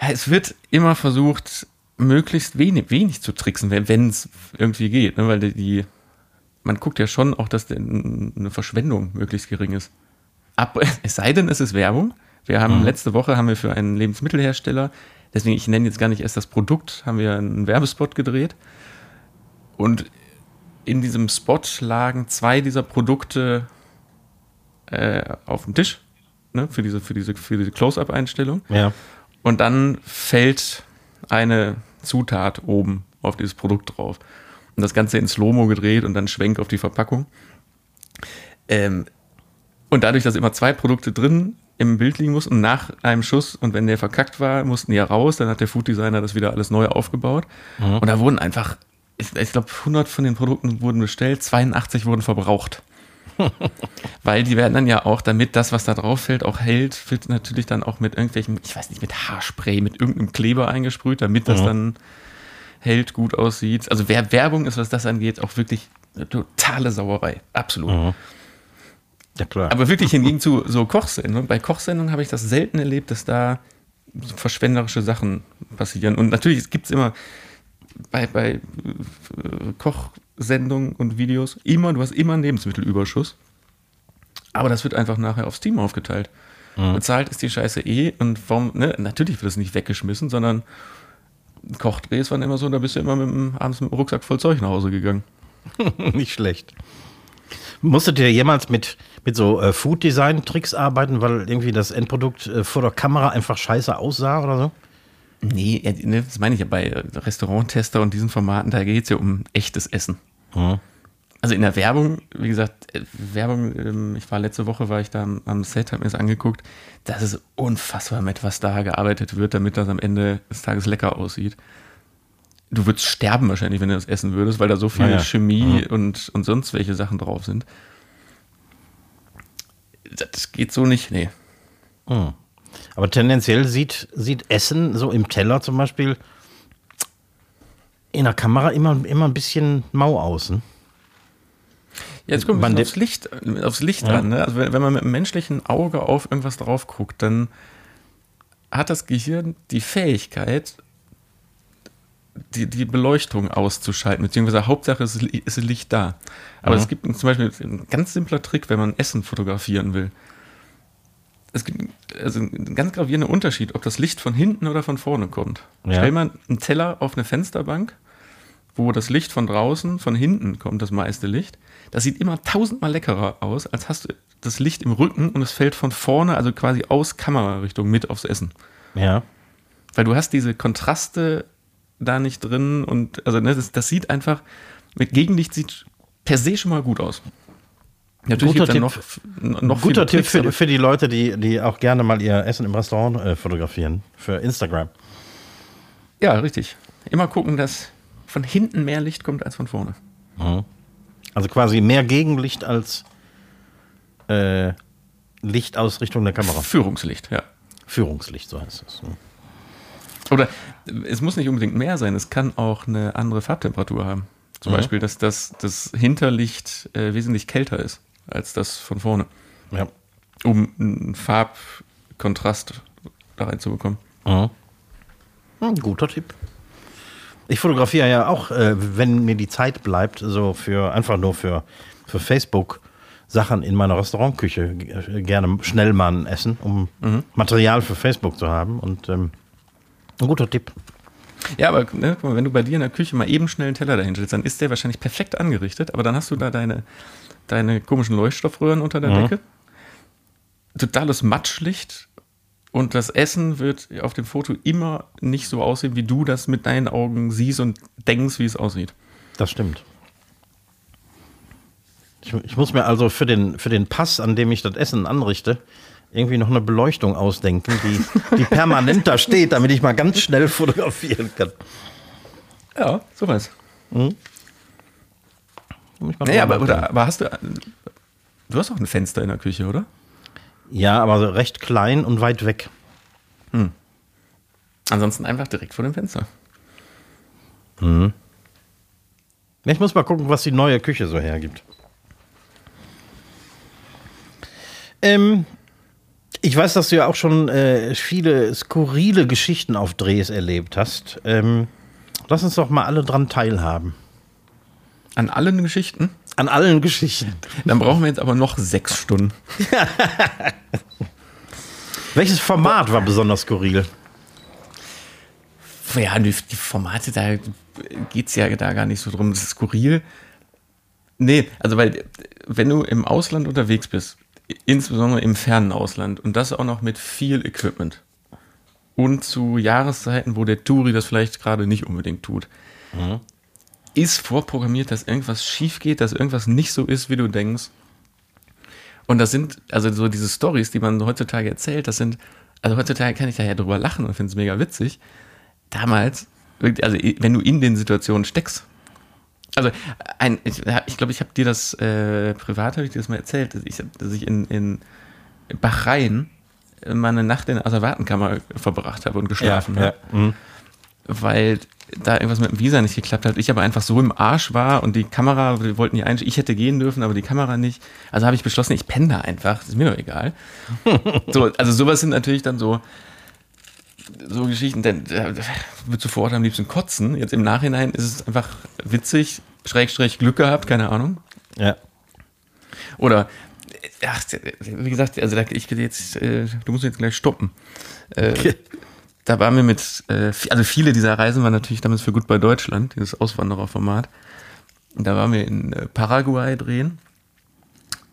ja, es wird immer versucht, möglichst wenig, wenig zu tricksen, wenn es irgendwie geht. Ne? Weil die, man guckt ja schon auch, dass eine Verschwendung möglichst gering ist. Ab, es sei denn, es ist Werbung. Wir haben letzte Woche haben wir für einen Lebensmittelhersteller, deswegen ich nenne jetzt gar nicht erst das Produkt, haben wir einen Werbespot gedreht. Und in diesem Spot lagen zwei dieser Produkte äh, auf dem Tisch ne, für diese, für diese, für diese Close-Up-Einstellung. Ja. Und dann fällt eine Zutat oben auf dieses Produkt drauf. Und das Ganze in Slow-Mo gedreht und dann schwenkt auf die Verpackung. Ähm, und dadurch, dass immer zwei Produkte drin im Bild liegen mussten, nach einem Schuss und wenn der verkackt war, mussten die ja raus, dann hat der Food Designer das wieder alles neu aufgebaut. Und da wurden einfach, ich, ich glaube, 100 von den Produkten wurden bestellt, 82 wurden verbraucht. Weil die werden dann ja auch, damit das, was da drauf fällt, auch hält, wird natürlich dann auch mit irgendwelchen, ich weiß nicht, mit Haarspray, mit irgendeinem Kleber eingesprüht, damit das dann hält, gut aussieht. Also wer Werbung ist, was das angeht, auch wirklich eine totale Sauerei. Absolut. Ja, klar. Aber wirklich hingegen zu so Kochsendungen. Bei Kochsendungen habe ich das selten erlebt, dass da so verschwenderische Sachen passieren. Und natürlich gibt es immer bei, bei äh, Kochsendungen und Videos immer, du hast immer einen Lebensmittelüberschuss. Aber das wird einfach nachher aufs Team aufgeteilt. Bezahlt ist die Scheiße eh und warum, ne? natürlich wird es nicht weggeschmissen, sondern Kochdrehs waren immer so, da bist du immer mit dem, abends mit dem Rucksack voll Zeug nach Hause gegangen. Nicht schlecht. Musstet ihr jemals mit, mit so äh, Food-Design-Tricks arbeiten, weil irgendwie das Endprodukt äh, vor der Kamera einfach scheiße aussah oder so? Nee, ja, ne, das meine ich ja bei äh, Restauranttester und diesen Formaten, da geht es ja um echtes Essen. Mhm. Also in der Werbung, wie gesagt, äh, Werbung, ähm, ich war letzte Woche, war ich da am, am Set, habe mir das angeguckt. Das ist unfassbar, mit was da gearbeitet wird, damit das am Ende des Tages lecker aussieht. Du würdest sterben wahrscheinlich, wenn du das essen würdest, weil da so viel Ja, ja. Chemie und, und sonst welche Sachen drauf sind. Das geht so nicht, nee. Aber tendenziell sieht, sieht Essen so im Teller zum Beispiel in der Kamera immer, immer ein bisschen mau aus. Ne? Ja, jetzt kommt Man aufs Licht, aufs Licht Ja. an. Ne? Also wenn, wenn man mit dem menschlichen Auge auf irgendwas drauf guckt, dann hat das Gehirn die Fähigkeit, die, die Beleuchtung auszuschalten, beziehungsweise Hauptsache es ist ist Licht da. Aber Mhm. es gibt zum Beispiel ein ganz simpler Trick, wenn man Essen fotografieren will. Es gibt also einen ganz gravierenden Unterschied, ob das Licht von hinten oder von vorne kommt. Ja. Stell mal einen Teller auf eine Fensterbank, wo das Licht von draußen, von hinten kommt, das meiste Licht. Das sieht immer tausendmal leckerer aus, als hast du das Licht im Rücken und es fällt von vorne, also quasi aus Kamerarichtung mit aufs Essen. Ja. Weil du hast diese Kontraste da nicht drin und also ne, das, das sieht einfach, mit Gegenlicht sieht per se schon mal gut aus. Natürlich Guter Tipp. noch, noch Guter Tipp Tricks, für, für die Leute, die, die auch gerne mal ihr Essen im Restaurant äh, fotografieren. Für Instagram. Ja, richtig. Immer gucken, dass von hinten mehr Licht kommt als von vorne. Also quasi mehr Gegenlicht als äh, Licht aus Richtung der Kamera. Führungslicht, ja. Führungslicht, so heißt es. Oder es muss nicht unbedingt mehr sein, es kann auch eine andere Farbtemperatur haben. Zum Mhm. Beispiel, dass das, das Hinterlicht äh, wesentlich kälter ist als das von vorne, Ja. um einen Farbkontrast da reinzubekommen. Mhm. Hm, guter Tipp. Ich fotografiere ja auch, äh, wenn mir die Zeit bleibt, so für einfach nur für, für Facebook Sachen in meiner Restaurantküche äh, gerne schnell mal ein Essen, um Material für Facebook zu haben. Und ähm, ein guter Tipp. Ja, aber ne, mal, wenn du bei dir in der Küche mal eben schnell einen Teller dahinstellst, dann ist der wahrscheinlich perfekt angerichtet, aber dann hast du da deine, deine komischen Leuchtstoffröhren unter der Decke. Totales Matschlicht und das Essen wird auf dem Foto immer nicht so aussehen, wie du das mit deinen Augen siehst und denkst, wie es aussieht. Das stimmt. Ich, ich muss mir also für den, für den Pass, an dem ich das Essen anrichte, irgendwie noch eine Beleuchtung ausdenken, die, die permanent da steht, damit ich mal ganz schnell fotografieren kann. Ja, sowas. Muss ich mal Naja, aber, oder, aber hast du. Du hast auch ein Fenster in der Küche, oder? Ja, aber so recht klein und weit weg. Ansonsten einfach direkt vor dem Fenster. Ich muss mal gucken, was die neue Küche so hergibt. Ähm, ich weiß, dass du ja auch schon äh, viele skurrile Geschichten auf Drehs erlebt hast. Ähm, lass uns doch mal alle dran teilhaben. An allen Geschichten. An allen Geschichten. Dann brauchen wir jetzt aber noch sechs Stunden. Welches Format war besonders skurril? Ja, die, die Formate, da geht es ja da gar nicht so drum. Das ist skurril. Nee, also weil, wenn du im Ausland unterwegs bist, insbesondere im fernen Ausland, und das auch noch mit viel Equipment und zu Jahreszeiten, wo der Touri das vielleicht gerade nicht unbedingt tut, ist vorprogrammiert, dass irgendwas schief geht, dass irgendwas nicht so ist, wie du denkst. Und das sind, also so diese Stories, die man heutzutage erzählt, das sind, also heutzutage kann ich da ja drüber lachen und finde es mega witzig. Damals, also wenn du in den Situationen steckst, also ein, ich glaube, ich, glaub, ich habe dir das äh, privat, habe ich dir das mal erzählt, dass ich, dass ich in, in Bahrain mal eine Nacht in der Asservatenkammer verbracht habe und geschlafen habe Mhm. weil da irgendwas mit dem Visa nicht geklappt hat. Ich aber einfach so im Arsch war und die Kamera, wir wollten die ein, ich hätte gehen dürfen, aber die Kamera nicht. Also habe ich beschlossen, ich penne da einfach, ist mir doch egal. so, also sowas sind natürlich dann so, so Geschichten, denn da würdest du vor Ort am liebsten kotzen. Jetzt im Nachhinein ist es einfach witzig, schräg, schräg Glück gehabt, keine Ahnung. Ja. Oder Ach, wie gesagt, also ich jetzt, äh, du musst jetzt gleich stoppen. Äh, da waren wir mit, äh, also viele dieser Reisen waren natürlich damals für Gut bei Deutschland, dieses Auswandererformat. Und da waren wir in äh, Paraguay drehen,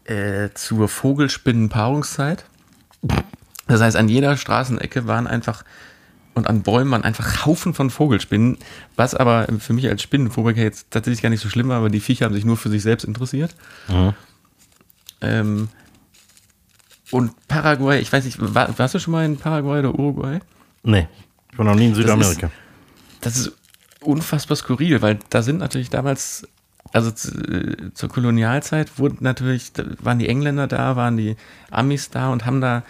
äh, zur Vogelspinnenpaarungszeit. Das heißt, an jeder Straßenecke waren einfach und an Bäumen waren einfach Haufen von Vogelspinnen, was aber für mich als Spinnenphobiker jetzt tatsächlich gar nicht so schlimm war, aber die Viecher haben sich nur für sich selbst interessiert. Mhm. Ähm, und Paraguay, ich weiß nicht, war, warst du schon mal in Paraguay oder Uruguay? Nee, ich war noch nie in Südamerika. Das ist, das ist unfassbar skurril, weil da sind natürlich damals, also zu, zur Kolonialzeit wurden natürlich, waren die Engländer da, waren die Amis da und haben da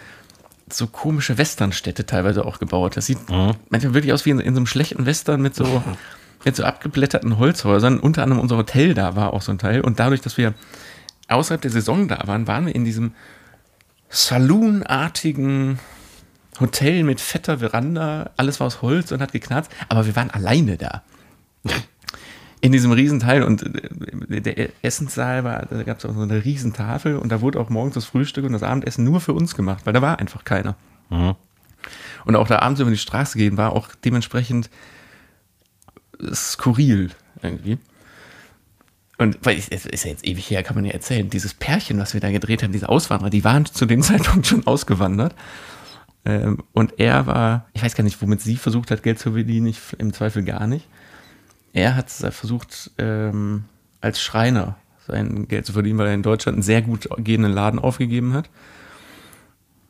so komische Westernstädte teilweise auch gebaut. Das sieht mhm. manchmal wirklich aus wie in, in, so einem schlechten Western mit so, mit so abgeblätterten Holzhäusern. Unter anderem unser Hotel da war auch so ein Teil. Und dadurch, dass wir außerhalb der Saison da waren, waren wir in diesem Saloonartigen Hotel mit fetter Veranda. Alles war aus Holz und hat geknarzt. Aber wir waren alleine da. in diesem Riesenteil und äh, der Essenssaal war, da gab es auch so eine Riesentafel und da wurde auch morgens das Frühstück und das Abendessen nur für uns gemacht, weil da war einfach keiner. Mhm. Und auch da abends über die Straße gehen war auch dementsprechend skurril irgendwie. Und weil es ist ja jetzt ewig her, kann man ja erzählen, dieses Pärchen, was wir da gedreht haben, diese Auswanderer, die waren zu dem Zeitpunkt schon ausgewandert. Ähm, und er war, ich weiß gar nicht, womit sie versucht hat, Geld zu verdienen, ich, im Zweifel gar nicht. Er hat versucht, ähm, als Schreiner sein Geld zu verdienen, weil er in Deutschland einen sehr gut gehenden Laden aufgegeben hat.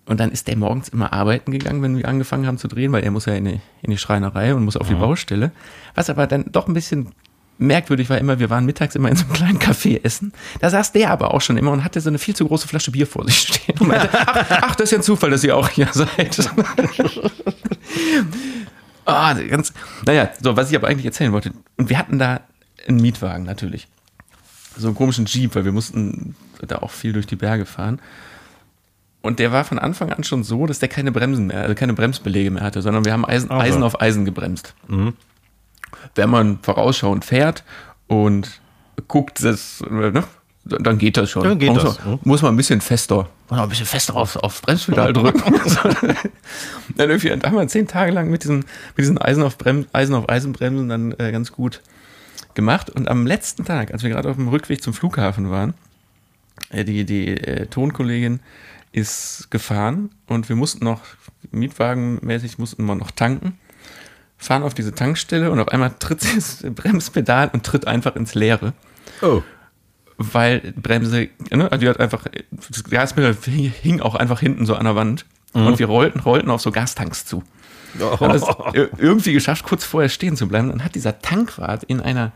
Und dann ist der morgens immer arbeiten gegangen, wenn wir angefangen haben zu drehen, weil er muss ja in die, in die Schreinerei und muss auf die mhm. Baustelle. Was aber dann doch ein bisschen merkwürdig war immer, wir waren mittags immer in so einem kleinen Café essen. Da saß der aber auch schon immer und hatte so eine viel zu große Flasche Bier vor sich stehen. Und meinte, ach, ach, das ist ja ein Zufall, dass ihr auch hier seid. Ah, ganz, naja, so, was ich aber eigentlich erzählen wollte. Und wir hatten da einen Mietwagen natürlich. So einen komischen Jeep, weil wir mussten da auch viel durch die Berge fahren. Und der war von Anfang an schon so, dass der keine Bremsen mehr, also keine Bremsbelege mehr hatte, sondern wir haben Eisen, also. Eisen auf Eisen gebremst. Mhm. Wenn man vorausschauend fährt und guckt, dass, ne, dann geht das schon. Dann geht muss, das. Man, muss man ein bisschen fester, muss man ein bisschen fester aufs, aufs Bremspedal drücken. dann irgendwie, da haben wir zehn Tage lang mit diesen, mit diesen Eisen auf Brem, Eisen auf Eisenbremsen dann äh, ganz gut gemacht. Und am letzten Tag, als wir gerade auf dem Rückweg zum Flughafen waren, äh, die, die äh, Tonkollegin ist gefahren und wir mussten noch, mietwagenmäßig mussten wir noch tanken, fahren auf diese Tankstelle und auf einmal tritt sie das Bremspedal und tritt einfach ins Leere. Oh weil Bremse, ne, also die hat einfach, das Gasmittel hing auch einfach hinten so an der Wand mhm. und wir rollten, rollten auf so Gastanks zu. Oh. Haben es irgendwie geschafft, kurz vorher stehen zu bleiben. Dann hat dieser Tankwart in einer,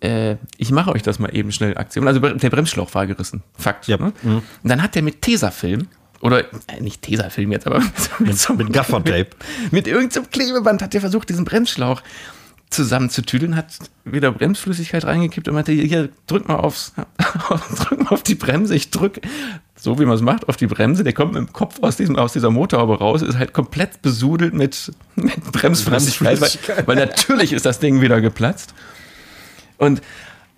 äh, ich mache euch das mal eben schnell Aktion, also der Bremsschlauch war gerissen, Fakt. Ja. Ne? Mhm. Und dann hat der mit Tesafilm oder äh, nicht Tesafilm jetzt, aber mit, mit, so, mit Gaffertape. Mit, mit irgendeinem so Klebeband hat der versucht, diesen Bremsschlauch zusammenzutüdeln, hat wieder Bremsflüssigkeit reingekippt und meinte, hier, drück mal aufs, drück mal auf die Bremse, ich drück, so wie man es macht, auf die Bremse, der kommt mit dem Kopf aus, diesem, aus dieser Motorhaube raus, ist halt komplett besudelt mit, mit Bremsflüssigkeit, Bremsflüssigkeit. Weil, weil, natürlich ist das Ding wieder geplatzt. Und,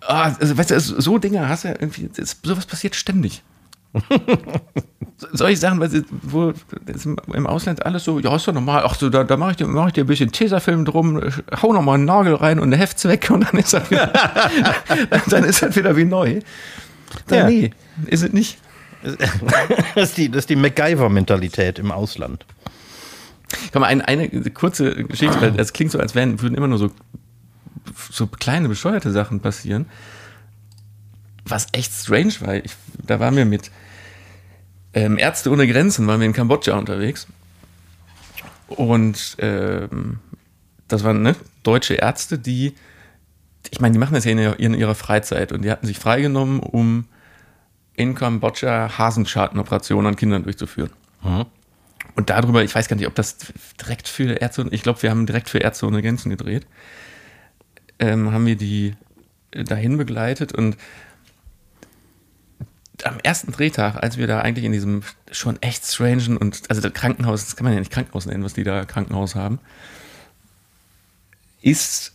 oh, also, weißt du, so Dinge hast du ja irgendwie, das, sowas passiert ständig. Solche Sachen, weil sie, wo im Ausland alles so, ja, ist doch normal, ach so, da, da mache ich, dir, mach ich dir ein bisschen Tesafilm drum, hau nochmal einen Nagel rein und eine Heftzweck und dann ist er wieder, dann ist er wieder wie neu. Dann, ja. Nee, ist es nicht. das ist die, das ist die MacGyver-Mentalität im Ausland. Komm mal, eine, eine kurze Geschichte, weil das klingt so, als wären, würden immer nur so, so kleine, bescheuerte Sachen passieren. Was echt strange war, ich, da waren wir mit ähm, Ärzte ohne Grenzen, waren wir in Kambodscha unterwegs. Und ähm, das waren ne, deutsche Ärzte, die, ich meine, die machen das ja in, in ihrer Freizeit und die hatten sich freigenommen, um in Kambodscha Hasenschartenoperationen an Kindern durchzuführen. Mhm. Und darüber, ich weiß gar nicht, ob das direkt für Ärzte, ich glaube, wir haben direkt für Ärzte ohne Grenzen gedreht, ähm, haben wir die dahin begleitet und am ersten Drehtag, als wir da eigentlich in diesem schon echt strangen und, also das Krankenhaus, das kann man ja nicht Krankenhaus nennen, was die da Krankenhaus haben, ist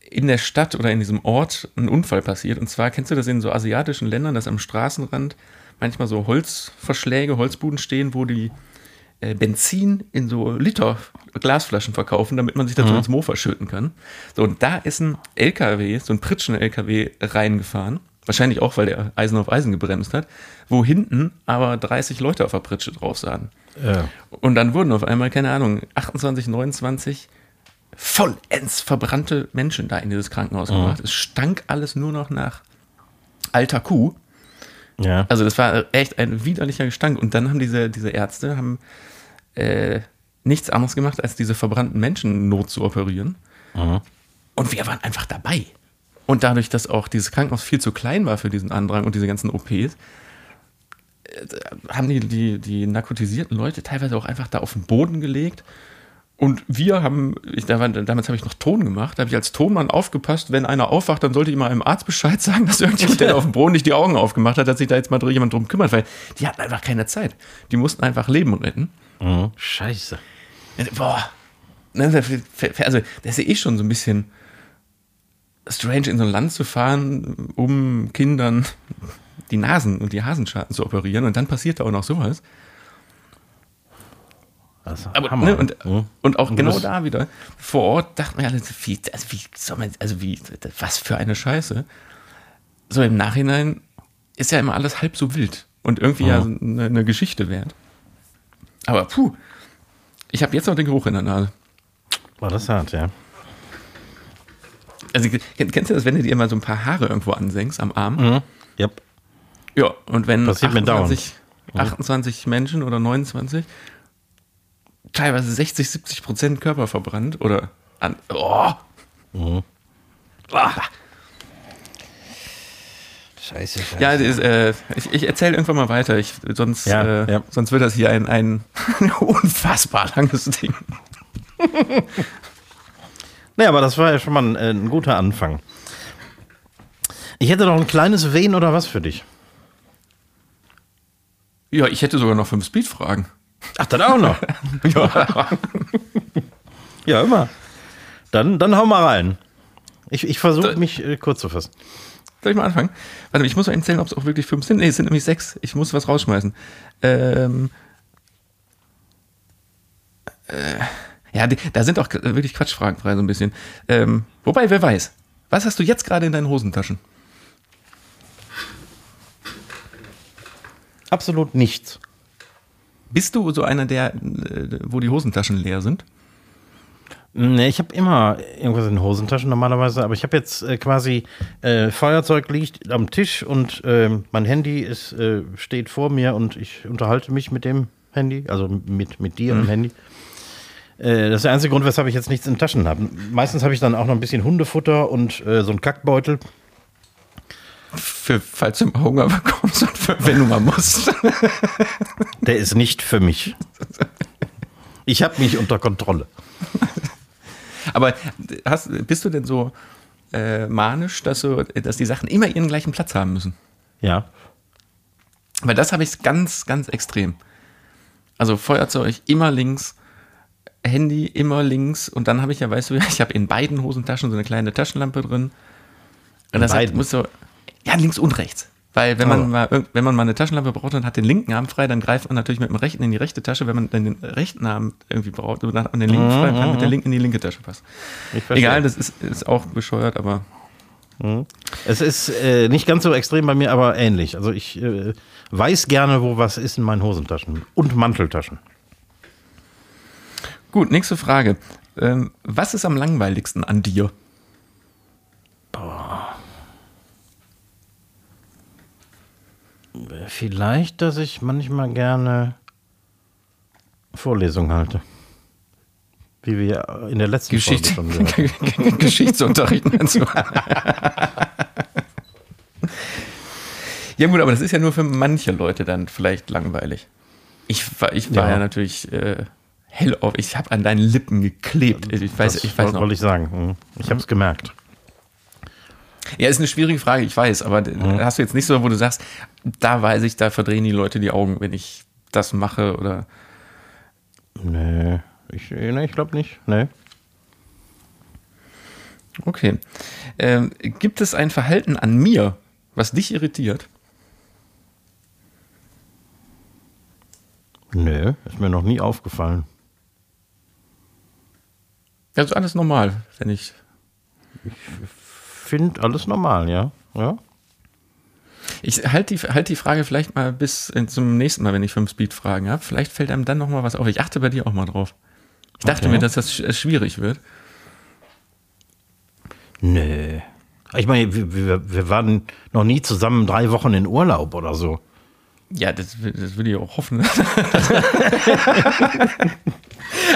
in der Stadt oder in diesem Ort ein Unfall passiert. Und zwar kennst du das in so asiatischen Ländern, dass am Straßenrand manchmal so Holzverschläge, Holzbuden stehen, wo die äh, Benzin in so Liter Glasflaschen verkaufen, damit man sich dazu mhm. ins Mofa schütten kann. So, und da ist ein LKW, so ein Pritschen-LKW reingefahren. Wahrscheinlich auch, weil der Eisen auf Eisen gebremst hat, wo hinten aber 30 Leute auf der Pritsche drauf sahen. Ja. Und dann wurden auf einmal, keine Ahnung, 28, 29 vollends verbrannte Menschen da in dieses Krankenhaus mhm. gebracht. Es stank alles nur noch nach alter Kuh. Ja. Also das war echt ein widerlicher Gestank. Und dann haben diese, diese Ärzte haben äh, nichts anderes gemacht, als diese verbrannten Menschen not zu operieren. Mhm. Und wir waren einfach dabei. Und dadurch, dass auch dieses Krankenhaus viel zu klein war für diesen Andrang und diese ganzen OPs, äh, haben die, die, die narkotisierten Leute teilweise auch einfach da auf den Boden gelegt und wir haben, ich, damals habe ich noch Ton gemacht, da habe ich als Tonmann aufgepasst, wenn einer aufwacht, dann sollte ich mal einem Arzt Bescheid sagen, dass irgendjemand, der auf dem Boden nicht die Augen aufgemacht hat, dass sich da jetzt mal jemand drum kümmert, weil die hatten einfach keine Zeit. Die mussten einfach Leben retten. Mhm. Scheiße. Boah. Ne, also, das ist eh schon so ein bisschen strange, in so ein Land zu fahren, um Kindern die Nasen und die Hasenschaden zu operieren und dann passiert da auch noch sowas. Also, Aber, ne, und, mhm. und auch und genau da wieder vor Ort dachten wir alle, wie, also wie soll man, also wie, was für eine Scheiße. So im Nachhinein ist ja immer alles halb so wild und irgendwie mhm. ja eine, eine, Geschichte wert. Aber puh, ich habe jetzt noch den Geruch in der Nase. War das hart, ja. Also kennst du das, wenn du dir mal so ein paar Haare irgendwo ansenkst am Arm? Mhm. Yep. Ja, und wenn Passiert 28, 28 Menschen oder 29 teilweise 60, 70 Prozent Körper verbrannt oder an. Oh. Mhm. Ah. Scheiße, scheiße. Ja, ist, äh, ich, ich erzähle irgendwann mal weiter. Ich, sonst, ja, äh, ja. sonst wird das hier ein, ein unfassbar langes Ding. Naja, aber das war ja schon mal ein, ein, guter Anfang. Ich hätte noch ein kleines Wen oder was für dich. Ja, ich hätte sogar noch fünf Speed-Fragen. Ach, dann auch noch. ja. ja, immer. Dann, dann hau mal rein. Ich, ich versuche mich äh, kurz zu fassen. Soll ich mal anfangen? Warte, ich muss mal erzählen, ob es auch wirklich fünf sind. Nee, es sind nämlich sechs. Ich muss was rausschmeißen. Ähm, äh, ja, da sind auch wirklich Quatschfragen frei, so ein bisschen. Ähm, wobei, wer weiß. Was hast du jetzt gerade in deinen Hosentaschen? Absolut nichts. Bist du so einer, der, äh, wo die Hosentaschen leer sind? Nee, ich habe immer irgendwas in den Hosentaschen normalerweise, aber ich habe jetzt äh, quasi äh, Feuerzeug liegt am Tisch und äh, mein Handy ist, äh, steht vor mir und ich unterhalte mich mit dem Handy, also mit, mit dir mhm. im Handy. Äh, das ist der einzige Grund, weshalb ich jetzt nichts in Taschen habe. Meistens habe ich dann auch noch ein bisschen Hundefutter und äh, so einen Kackbeutel für, falls du mal Hunger bekommst und für, wenn du mal musst. Der ist nicht für mich. Ich habe mich unter Kontrolle. Aber hast, bist du denn so äh, manisch, dass, du, dass die Sachen immer ihren gleichen Platz haben müssen? Ja. Weil das habe ich ganz, ganz extrem. Also Feuerzeug immer links, Handy immer links und dann habe ich ja, weißt du, ich habe in beiden Hosentaschen so eine kleine Taschenlampe drin. Und das hat, muss so, ja, links und rechts. Weil wenn man, oh. mal, wenn man mal eine Taschenlampe braucht und hat den linken Arm frei, dann greift man natürlich mit dem rechten in die rechte Tasche. Wenn man dann den rechten Arm irgendwie braucht und dann hat man den linken mhm, frei, kann mit der mhm. linken in die linke Tasche passen. Egal, das ist, ist auch bescheuert, aber. Mhm. Es ist äh, nicht ganz so extrem bei mir, aber ähnlich. Also ich äh, weiß gerne, wo was ist in meinen Hosentaschen und Manteltaschen. Gut, nächste Frage. Ähm, was ist am langweiligsten an dir? Boah. Vielleicht, dass ich manchmal gerne Vorlesungen halte. Wie wir in der letzten Geschichte, schon gehört Geschichtsunterricht meinst du? ja gut, aber das ist ja nur für manche Leute dann vielleicht langweilig. Ich war, ich war ja. ja natürlich äh, hell auf. Ich habe an deinen Lippen geklebt. Ich weiß, das ich weiß noch. wollte ich sagen. Hm. Ich habe es gemerkt. Ja, ist eine schwierige Frage, ich weiß, aber mhm. hast du jetzt nicht so, wo du sagst, da weiß ich, da verdrehen die Leute die Augen, wenn ich das mache oder. Nee, ich, nee, ich glaube nicht. Nee. Okay. Ähm, gibt es ein Verhalten an mir, was dich irritiert? Nö, ist mir noch nie aufgefallen. Das ist alles normal, wenn ich. Find alles normal, ja. Ja. Ich halte die, halt die Frage vielleicht mal bis zum nächsten Mal, wenn ich fünf Speed-Fragen habe. Vielleicht fällt einem dann noch mal was auf. Ich achte bei dir auch mal drauf. Ich dachte Okay. mir, dass das sch- schwierig wird. Nö. Ich meine, wir, wir, wir waren noch nie zusammen drei Wochen in Urlaub oder so. Ja, das, will- das will ich auch hoffen.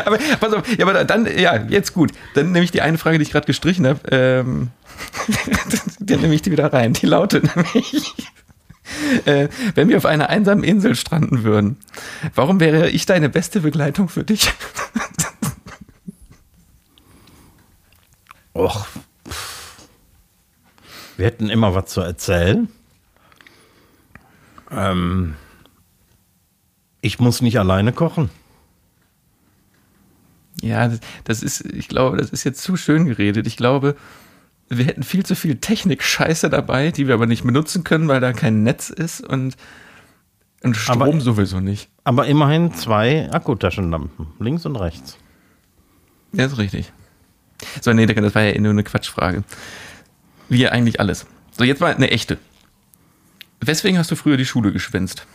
aber pass auf, ja, aber dann, ja, jetzt gut. Dann nehme ich die eine Frage, die ich gerade gestrichen habe. Ähm, dann nehme ich die wieder rein. Die lautet nämlich, äh, wenn wir auf einer einsamen Insel stranden würden, warum wäre ich deine beste Begleitung für dich? Och. Wir hätten immer was zu erzählen. Ähm, ich muss nicht alleine kochen. Ja, das, ist, ich glaube, das ist jetzt zu schön geredet. Ich glaube, wir hätten viel zu viel Technik-Scheiße dabei, die wir aber nicht benutzen können, weil da kein Netz ist und, und Strom Aber- sowieso nicht. Aber immerhin zwei Akkutaschenlampen, links und rechts. Ja, ist richtig. So, nee, das war ja nur eine Quatschfrage. Wie eigentlich alles. So, jetzt mal eine echte. Weswegen hast du früher die Schule geschwänzt?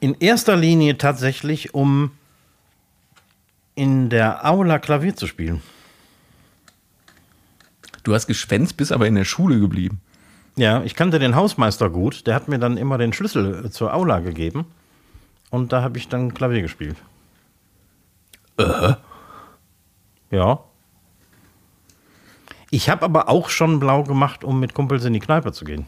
In erster Linie tatsächlich, um in der Aula Klavier zu spielen. Du hast geschwänzt, bist aber in der Schule geblieben. Ja, ich kannte den Hausmeister gut. Der hat mir dann immer den Schlüssel äh, zur Aula gegeben. Und da habe ich dann Klavier gespielt. Ja. Ich habe aber auch schon blau gemacht, um mit Kumpels in die Kneipe zu gehen.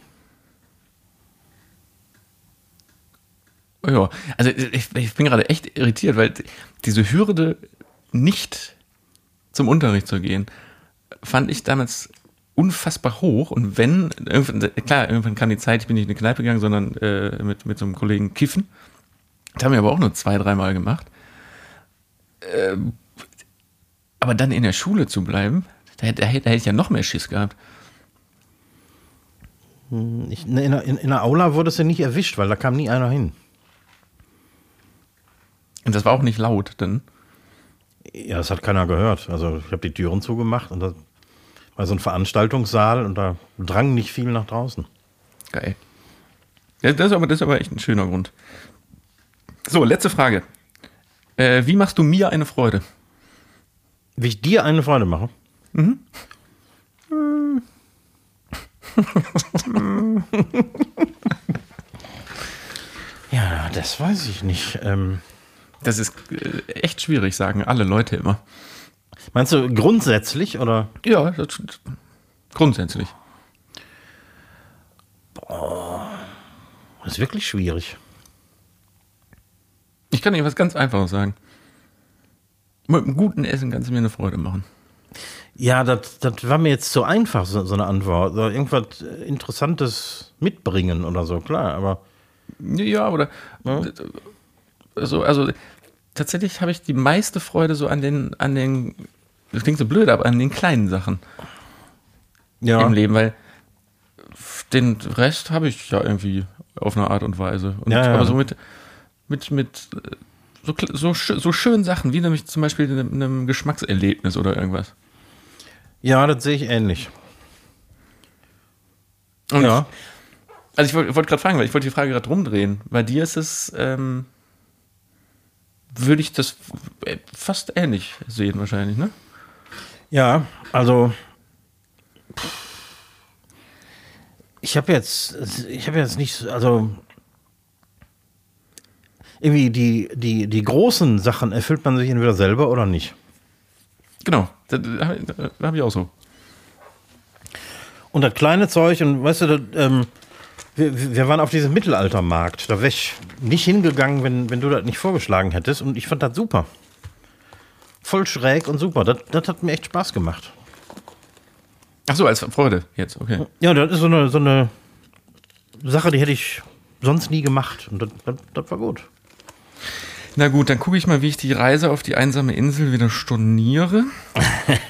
Ja, also ich, ich bin gerade echt irritiert, weil diese Hürde, nicht zum Unterricht zu gehen, fand ich damals unfassbar hoch. Und wenn, irgendwann, klar, irgendwann kam die Zeit, ich bin nicht in eine Kneipe gegangen, sondern äh, mit, mit so einem Kollegen kiffen. Das haben wir aber auch nur zwei, dreimal gemacht. Ähm, aber dann in der Schule zu bleiben, da, hätte- da, da hätte ich ja noch mehr Schiss gehabt. Ich, in, in, in der Aula wurde es ja nicht erwischt, weil da kam nie einer hin. Und das war auch nicht laut, dann. Ja, das hat keiner gehört. Also ich habe die Türen zugemacht und das war so ein Veranstaltungssaal und da drang nicht viel nach draußen. Geil. Das, ist aber, das ist aber echt ein schöner Grund. So, letzte Frage. Äh, wie machst du mir eine Freude? Wie ich dir eine Freude mache. ja, das weiß ich nicht. Ähm, Das ist äh, echt schwierig, sagen alle Leute immer. meinst du grundsätzlich oder? Ja, das, grundsätzlich. Das ist wirklich schwierig. Ich kann dir was ganz Einfaches sagen. Mit einem guten Essen kannst du mir eine Freude machen. Ja, das das war mir jetzt zu einfach, so, so eine Antwort. So irgendwas Interessantes mitbringen oder so, klar, aber. Ja, oder. Also, also tatsächlich habe ich die meiste Freude so an den, an den, das klingt so blöd, aber an den kleinen Sachen. Ja. im Leben, weil den Rest habe ich ja irgendwie auf eine Art und Weise. Und, Ja, ja. Aber so mit, mit, mit so, so, so schönen Sachen, wie nämlich zum Beispiel einem, einem Geschmackserlebnis oder irgendwas. Ja, das sehe ich ähnlich. Und Ja. Also ich wollte wollt gerade fragen, weil ich wollte die Frage gerade rumdrehen. Bei dir ist es, ähm, würde ich das fast ähnlich sehen wahrscheinlich, ne? Ja, also ich habe jetzt, ich habe jetzt nicht, also irgendwie die, die, die großen Sachen erfüllt man sich entweder selber oder nicht. Genau, da, da habe ich- da hab ich auch so. Und das kleine Zeug, und weißt du, das, ähm, wir, wir waren auf diesem Mittelaltermarkt. Da wäre ich nicht hingegangen, wenn, wenn du das nicht vorgeschlagen hättest. Und ich fand das super. Voll schräg und super. Das, das hat mir echt Spaß gemacht. Ach so, als Freude jetzt, okay. Ja, das ist so eine, so eine Sache, die hätte ich sonst nie gemacht. Und das, das, das war gut. Na gut, dann gucke ich mal, wie ich die Reise auf die einsame Insel wieder storniere.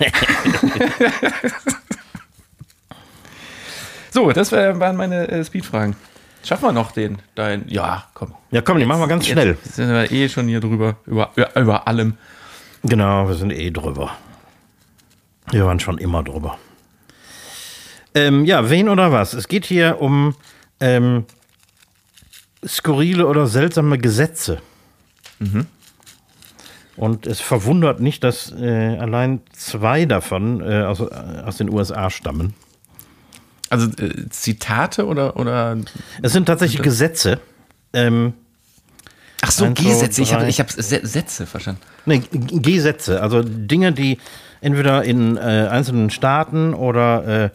so, das waren meine äh, Speedfragen. Schaffen wir noch den, dein, ja, komm. Ja, komm, die machen wir ganz schnell. Jetzt sind wir eh schon hier drüber, über, über, allem. Genau, wir sind eh drüber. Wir waren schon immer drüber. Ähm, ja, wen oder was? Es geht hier um ähm, skurrile oder seltsame Gesetze. Und es verwundert nicht, dass äh, allein zwei davon äh, aus, äh, aus den USA stammen. Also äh, Zitate oder, oder Es sind tatsächlich Gesetze. Ähm, Ach so, Gesetze. Ich habe ich hab Sätze verstanden. Nee, Gesetze, also Dinge, die entweder in äh, einzelnen Staaten oder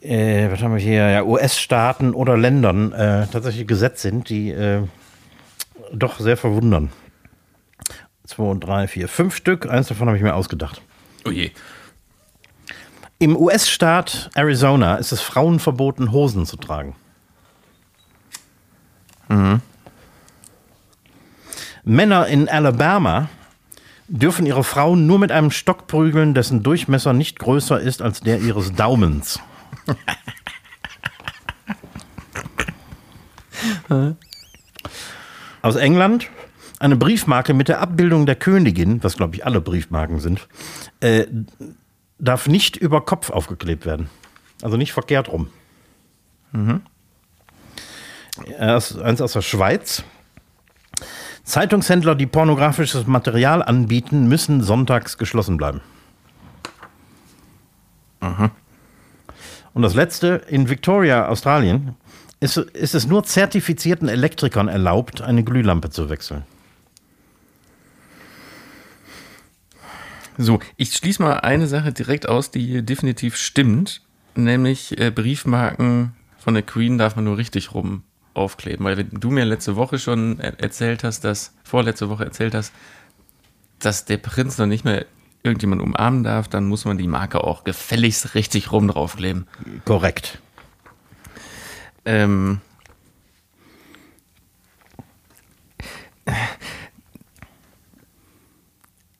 äh, äh, was haben wir hier, ja, US-Staaten oder Ländern äh, tatsächlich Gesetz sind, die äh, doch sehr verwundern. Zwei, drei, vier, fünf Stück. Eins davon habe ich mir ausgedacht. Oh je. Im US-Staat Arizona ist es Frauen verboten, Hosen zu tragen. Männer in Alabama dürfen ihre Frauen nur mit einem Stock prügeln, dessen Durchmesser nicht größer ist als der ihres Daumens. Aus England eine Briefmarke mit der Abbildung der Königin, was glaube ich alle Briefmarken sind, äh, darf nicht über Kopf aufgeklebt werden. Also nicht verkehrt rum. Erst eins aus der Schweiz. Zeitungshändler, die pornografisches Material anbieten, müssen sonntags geschlossen bleiben. Und das letzte, in Victoria, Australien, ist, ist es nur zertifizierten Elektrikern erlaubt, eine Glühlampe zu wechseln. So, ich schließe mal eine Sache direkt aus, die definitiv stimmt, nämlich äh, Briefmarken von der Queen darf man nur richtig rum aufkleben, weil wenn du mir letzte Woche schon er erzählt hast, dass vorletzte Woche erzählt hast, dass der Prinz noch nicht mehr irgendjemand umarmen darf, dann muss man die Marke auch gefälligst richtig rum draufkleben. Korrekt. Ähm,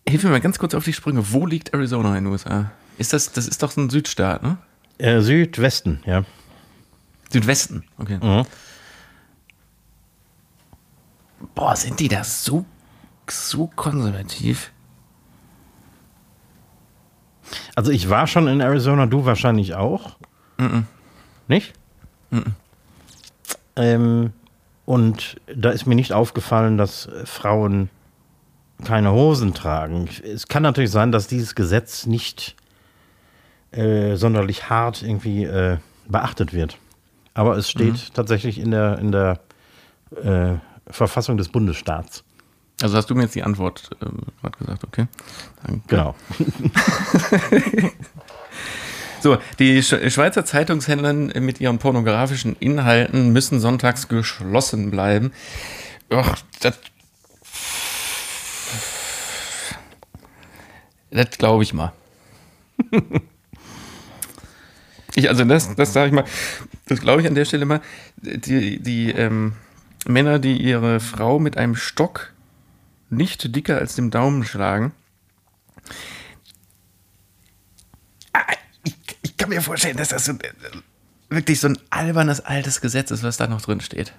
Hilf mir mal ganz kurz auf die Sprünge. Wo liegt Arizona in den USA? Ist das, das ist doch so ein Südstaat, ne? Äh, Südwesten, ja. Südwesten, okay. Mhm. Boah, sind die da so, so konservativ? Also ich war schon in Arizona, du wahrscheinlich auch. Nicht? Ähm, und da ist mir nicht aufgefallen, dass Frauen keine Hosen tragen. Es kann natürlich sein, dass dieses Gesetz nicht äh, sonderlich hart irgendwie äh, beachtet wird. Aber es steht tatsächlich in der, in der äh, Verfassung des Bundesstaats. Also hast du mir jetzt die Antwort ähm, gerade gesagt, okay? Danke. Genau. So, die Sch Schweizer Zeitungshändler mit ihren pornografischen Inhalten müssen sonntags geschlossen bleiben. Ach, das. Das glaube ich mal. ich, also das, das sage ich mal, das glaube ich an der Stelle mal. Die, die ähm, Männer, die ihre Frau mit einem Stock nicht dicker als dem Daumen schlagen, ich, ich kann mir vorstellen, dass das so, äh, wirklich so ein albernes altes Gesetz ist, was da noch drin steht.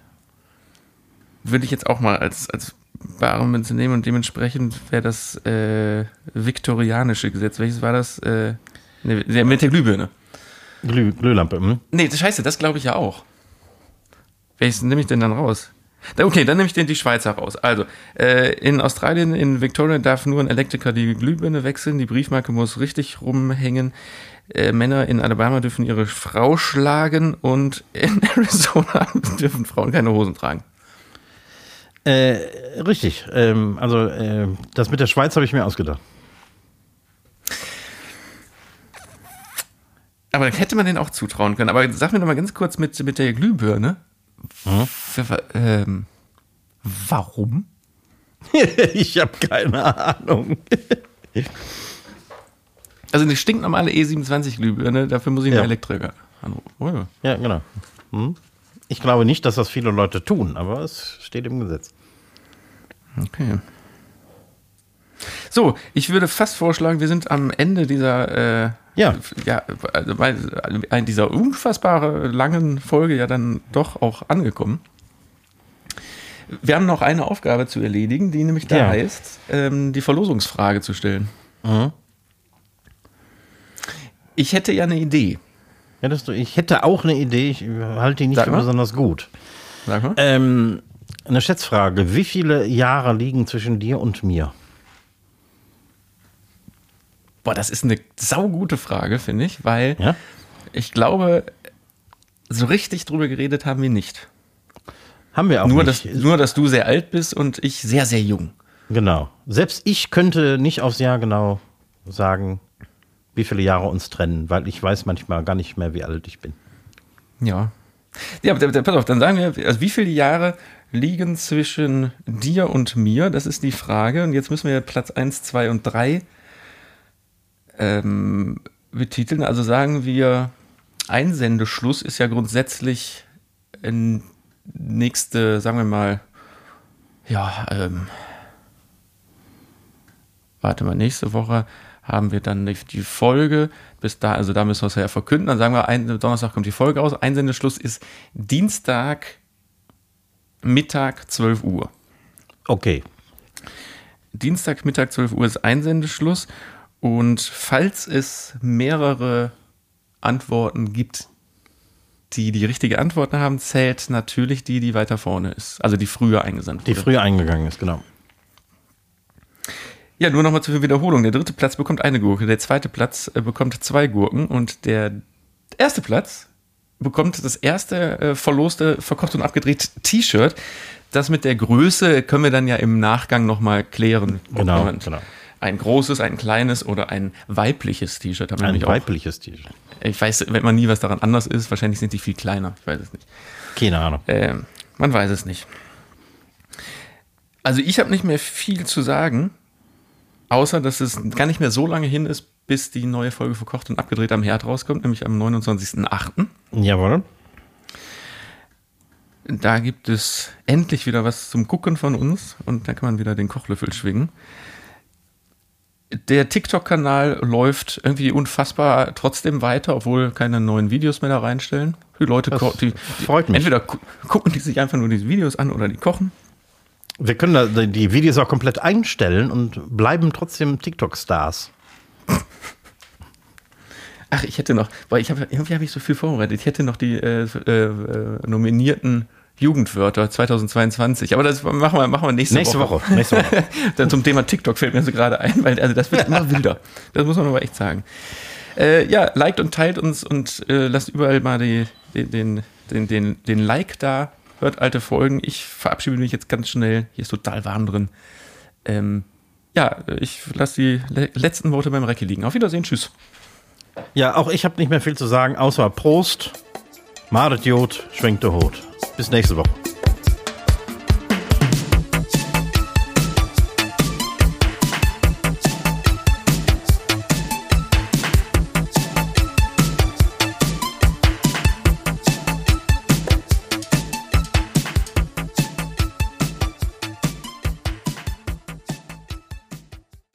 Würde ich jetzt auch mal als, als bare Münze nehmen und dementsprechend wäre das äh, viktorianische Gesetz. Welches war das? Äh, ne, der mit der Glühbirne. Glüh, Glühlampe. Hm? Nee, das scheiße, das glaube ich ja auch. Welches nehme ich denn dann raus? Okay, dann nehme ich den die Schweizer raus. Also, äh, in Australien, in Victoria darf nur ein Elektriker die Glühbirne wechseln, die Briefmarke muss richtig rumhängen. Äh, Männer in Alabama dürfen ihre Frau schlagen und in Arizona dürfen Frauen keine Hosen tragen. Äh, richtig. Ähm, also äh, das mit der Schweiz habe ich mir ausgedacht. Aber hätte man den auch zutrauen können. Aber sag mir noch mal ganz kurz mit, mit der Glühbirne. Für- Ähm, warum? ich habe keine Ahnung. Also eine stinknormale E27-Glühbirne, dafür muss ich einen Ja. Elektriker anrufen. Oh, ja. Ja, genau. Hm? Ich glaube nicht, dass das viele Leute tun, aber es steht im Gesetz. Okay. So, ich würde fast vorschlagen, wir sind am Ende dieser, äh, Ja. ja, also bei dieser unfassbare langen Folge ja dann doch auch angekommen. Wir haben noch eine Aufgabe zu erledigen, die nämlich da Ja. heißt, ähm, die Verlosungsfrage zu stellen. Mhm. Ich hätte ja eine Idee. Hättest du, ich hätte auch eine Idee, ich halte die nicht Sag für mal. besonders gut. Sag mal. Ähm, eine Schätzfrage. Wie viele Jahre liegen zwischen dir und mir? Boah, das ist eine saugute Frage, finde ich, weil Ja? ich glaube, so richtig drüber geredet haben wir nicht. Haben wir auch Nur nicht. dass, nur, dass du sehr alt bist und ich sehr, sehr jung. Genau. Selbst ich könnte nicht aufs Jahr genau sagen, wie viele Jahre uns trennen, weil ich weiß manchmal gar nicht mehr, wie alt ich bin. Ja. Ja, pass auf, dann sagen wir, also wie viele Jahre liegen zwischen dir und mir? Das ist die Frage. Und jetzt müssen wir Platz 1, 2 und 3 ähm, betiteln. Also sagen wir, Einsendeschluss ist ja grundsätzlich äh, nächste, sagen wir mal, ja, ähm, warte mal, nächste Woche haben wir dann die, Folge. Bis da, also da müssen wir es ja verkünden. Dann sagen wir, ein, Donnerstag kommt die Folge raus. Einsendeschluss ist Dienstag, Mittag, 12 Uhr. Okay. Dienstag, Mittag, 12 Uhr ist Einsendeschluss. Und falls es mehrere Antworten gibt, die die richtige Antwort haben, zählt natürlich die, die weiter vorne ist. Also die früher eingesandt Die wurde. früher eingegangen ist, genau. Ja, nur nochmal zur Wiederholung. Der dritte Platz bekommt eine Gurke, der zweite Platz äh, bekommt zwei Gurken und der erste Platz bekommt das erste äh, verloste, verkocht und abgedreht T-Shirt. Das mit der Größe können wir dann ja im Nachgang nochmal klären. Genau, genau. Ein großes, ein kleines oder ein weibliches T-Shirt haben wir Ein weibliches T-Shirt. Ich weiß, wenn man nie was daran anders ist, wahrscheinlich sind die viel kleiner. Ich weiß es nicht. Keine Ahnung. Ähm, man weiß es nicht. Also ich habe nicht mehr viel zu sagen, außer dass es gar nicht mehr so lange hin ist, bis die neue Folge verkocht und abgedreht am Herd rauskommt, nämlich am 29.08. Jawohl. Da gibt es endlich wieder was zum Gucken von uns und da kann man wieder den Kochlöffel schwingen. Der TikTok-Kanal läuft irgendwie unfassbar trotzdem weiter, obwohl keine neuen Videos mehr da reinstellen. Die Leute, die, die freut mich. entweder gu gucken die sich einfach nur diese Videos an oder die kochen. Wir können die Videos auch komplett einstellen und bleiben trotzdem TikTok-Stars. Ach, ich hätte noch, weil ich habe irgendwie habe ich so viel vorbereitet. Ich hätte noch die äh, äh, äh, nominierten Jugendwörter 2022. Aber das machen wir, machen wir nächste, Nächste Woche. Woche. Nächste Woche. Dann zum Thema TikTok fällt mir so gerade ein, weil also das wird immer wilder. Das muss man aber echt sagen. Äh, ja, liked und teilt uns und äh, lasst überall mal die, den, den, den, den, den Like da. Hört alte Folgen. Ich verabschiede mich jetzt ganz schnell. Hier ist total warm drin. Ähm, ja, ich lasse die le letzten Worte beim Recke liegen. Auf Wiedersehen. Tschüss. Ja, auch ich habe nicht mehr viel zu sagen, außer Prost, Madet Jod, schwenkt der Hut. Bis nächste Woche.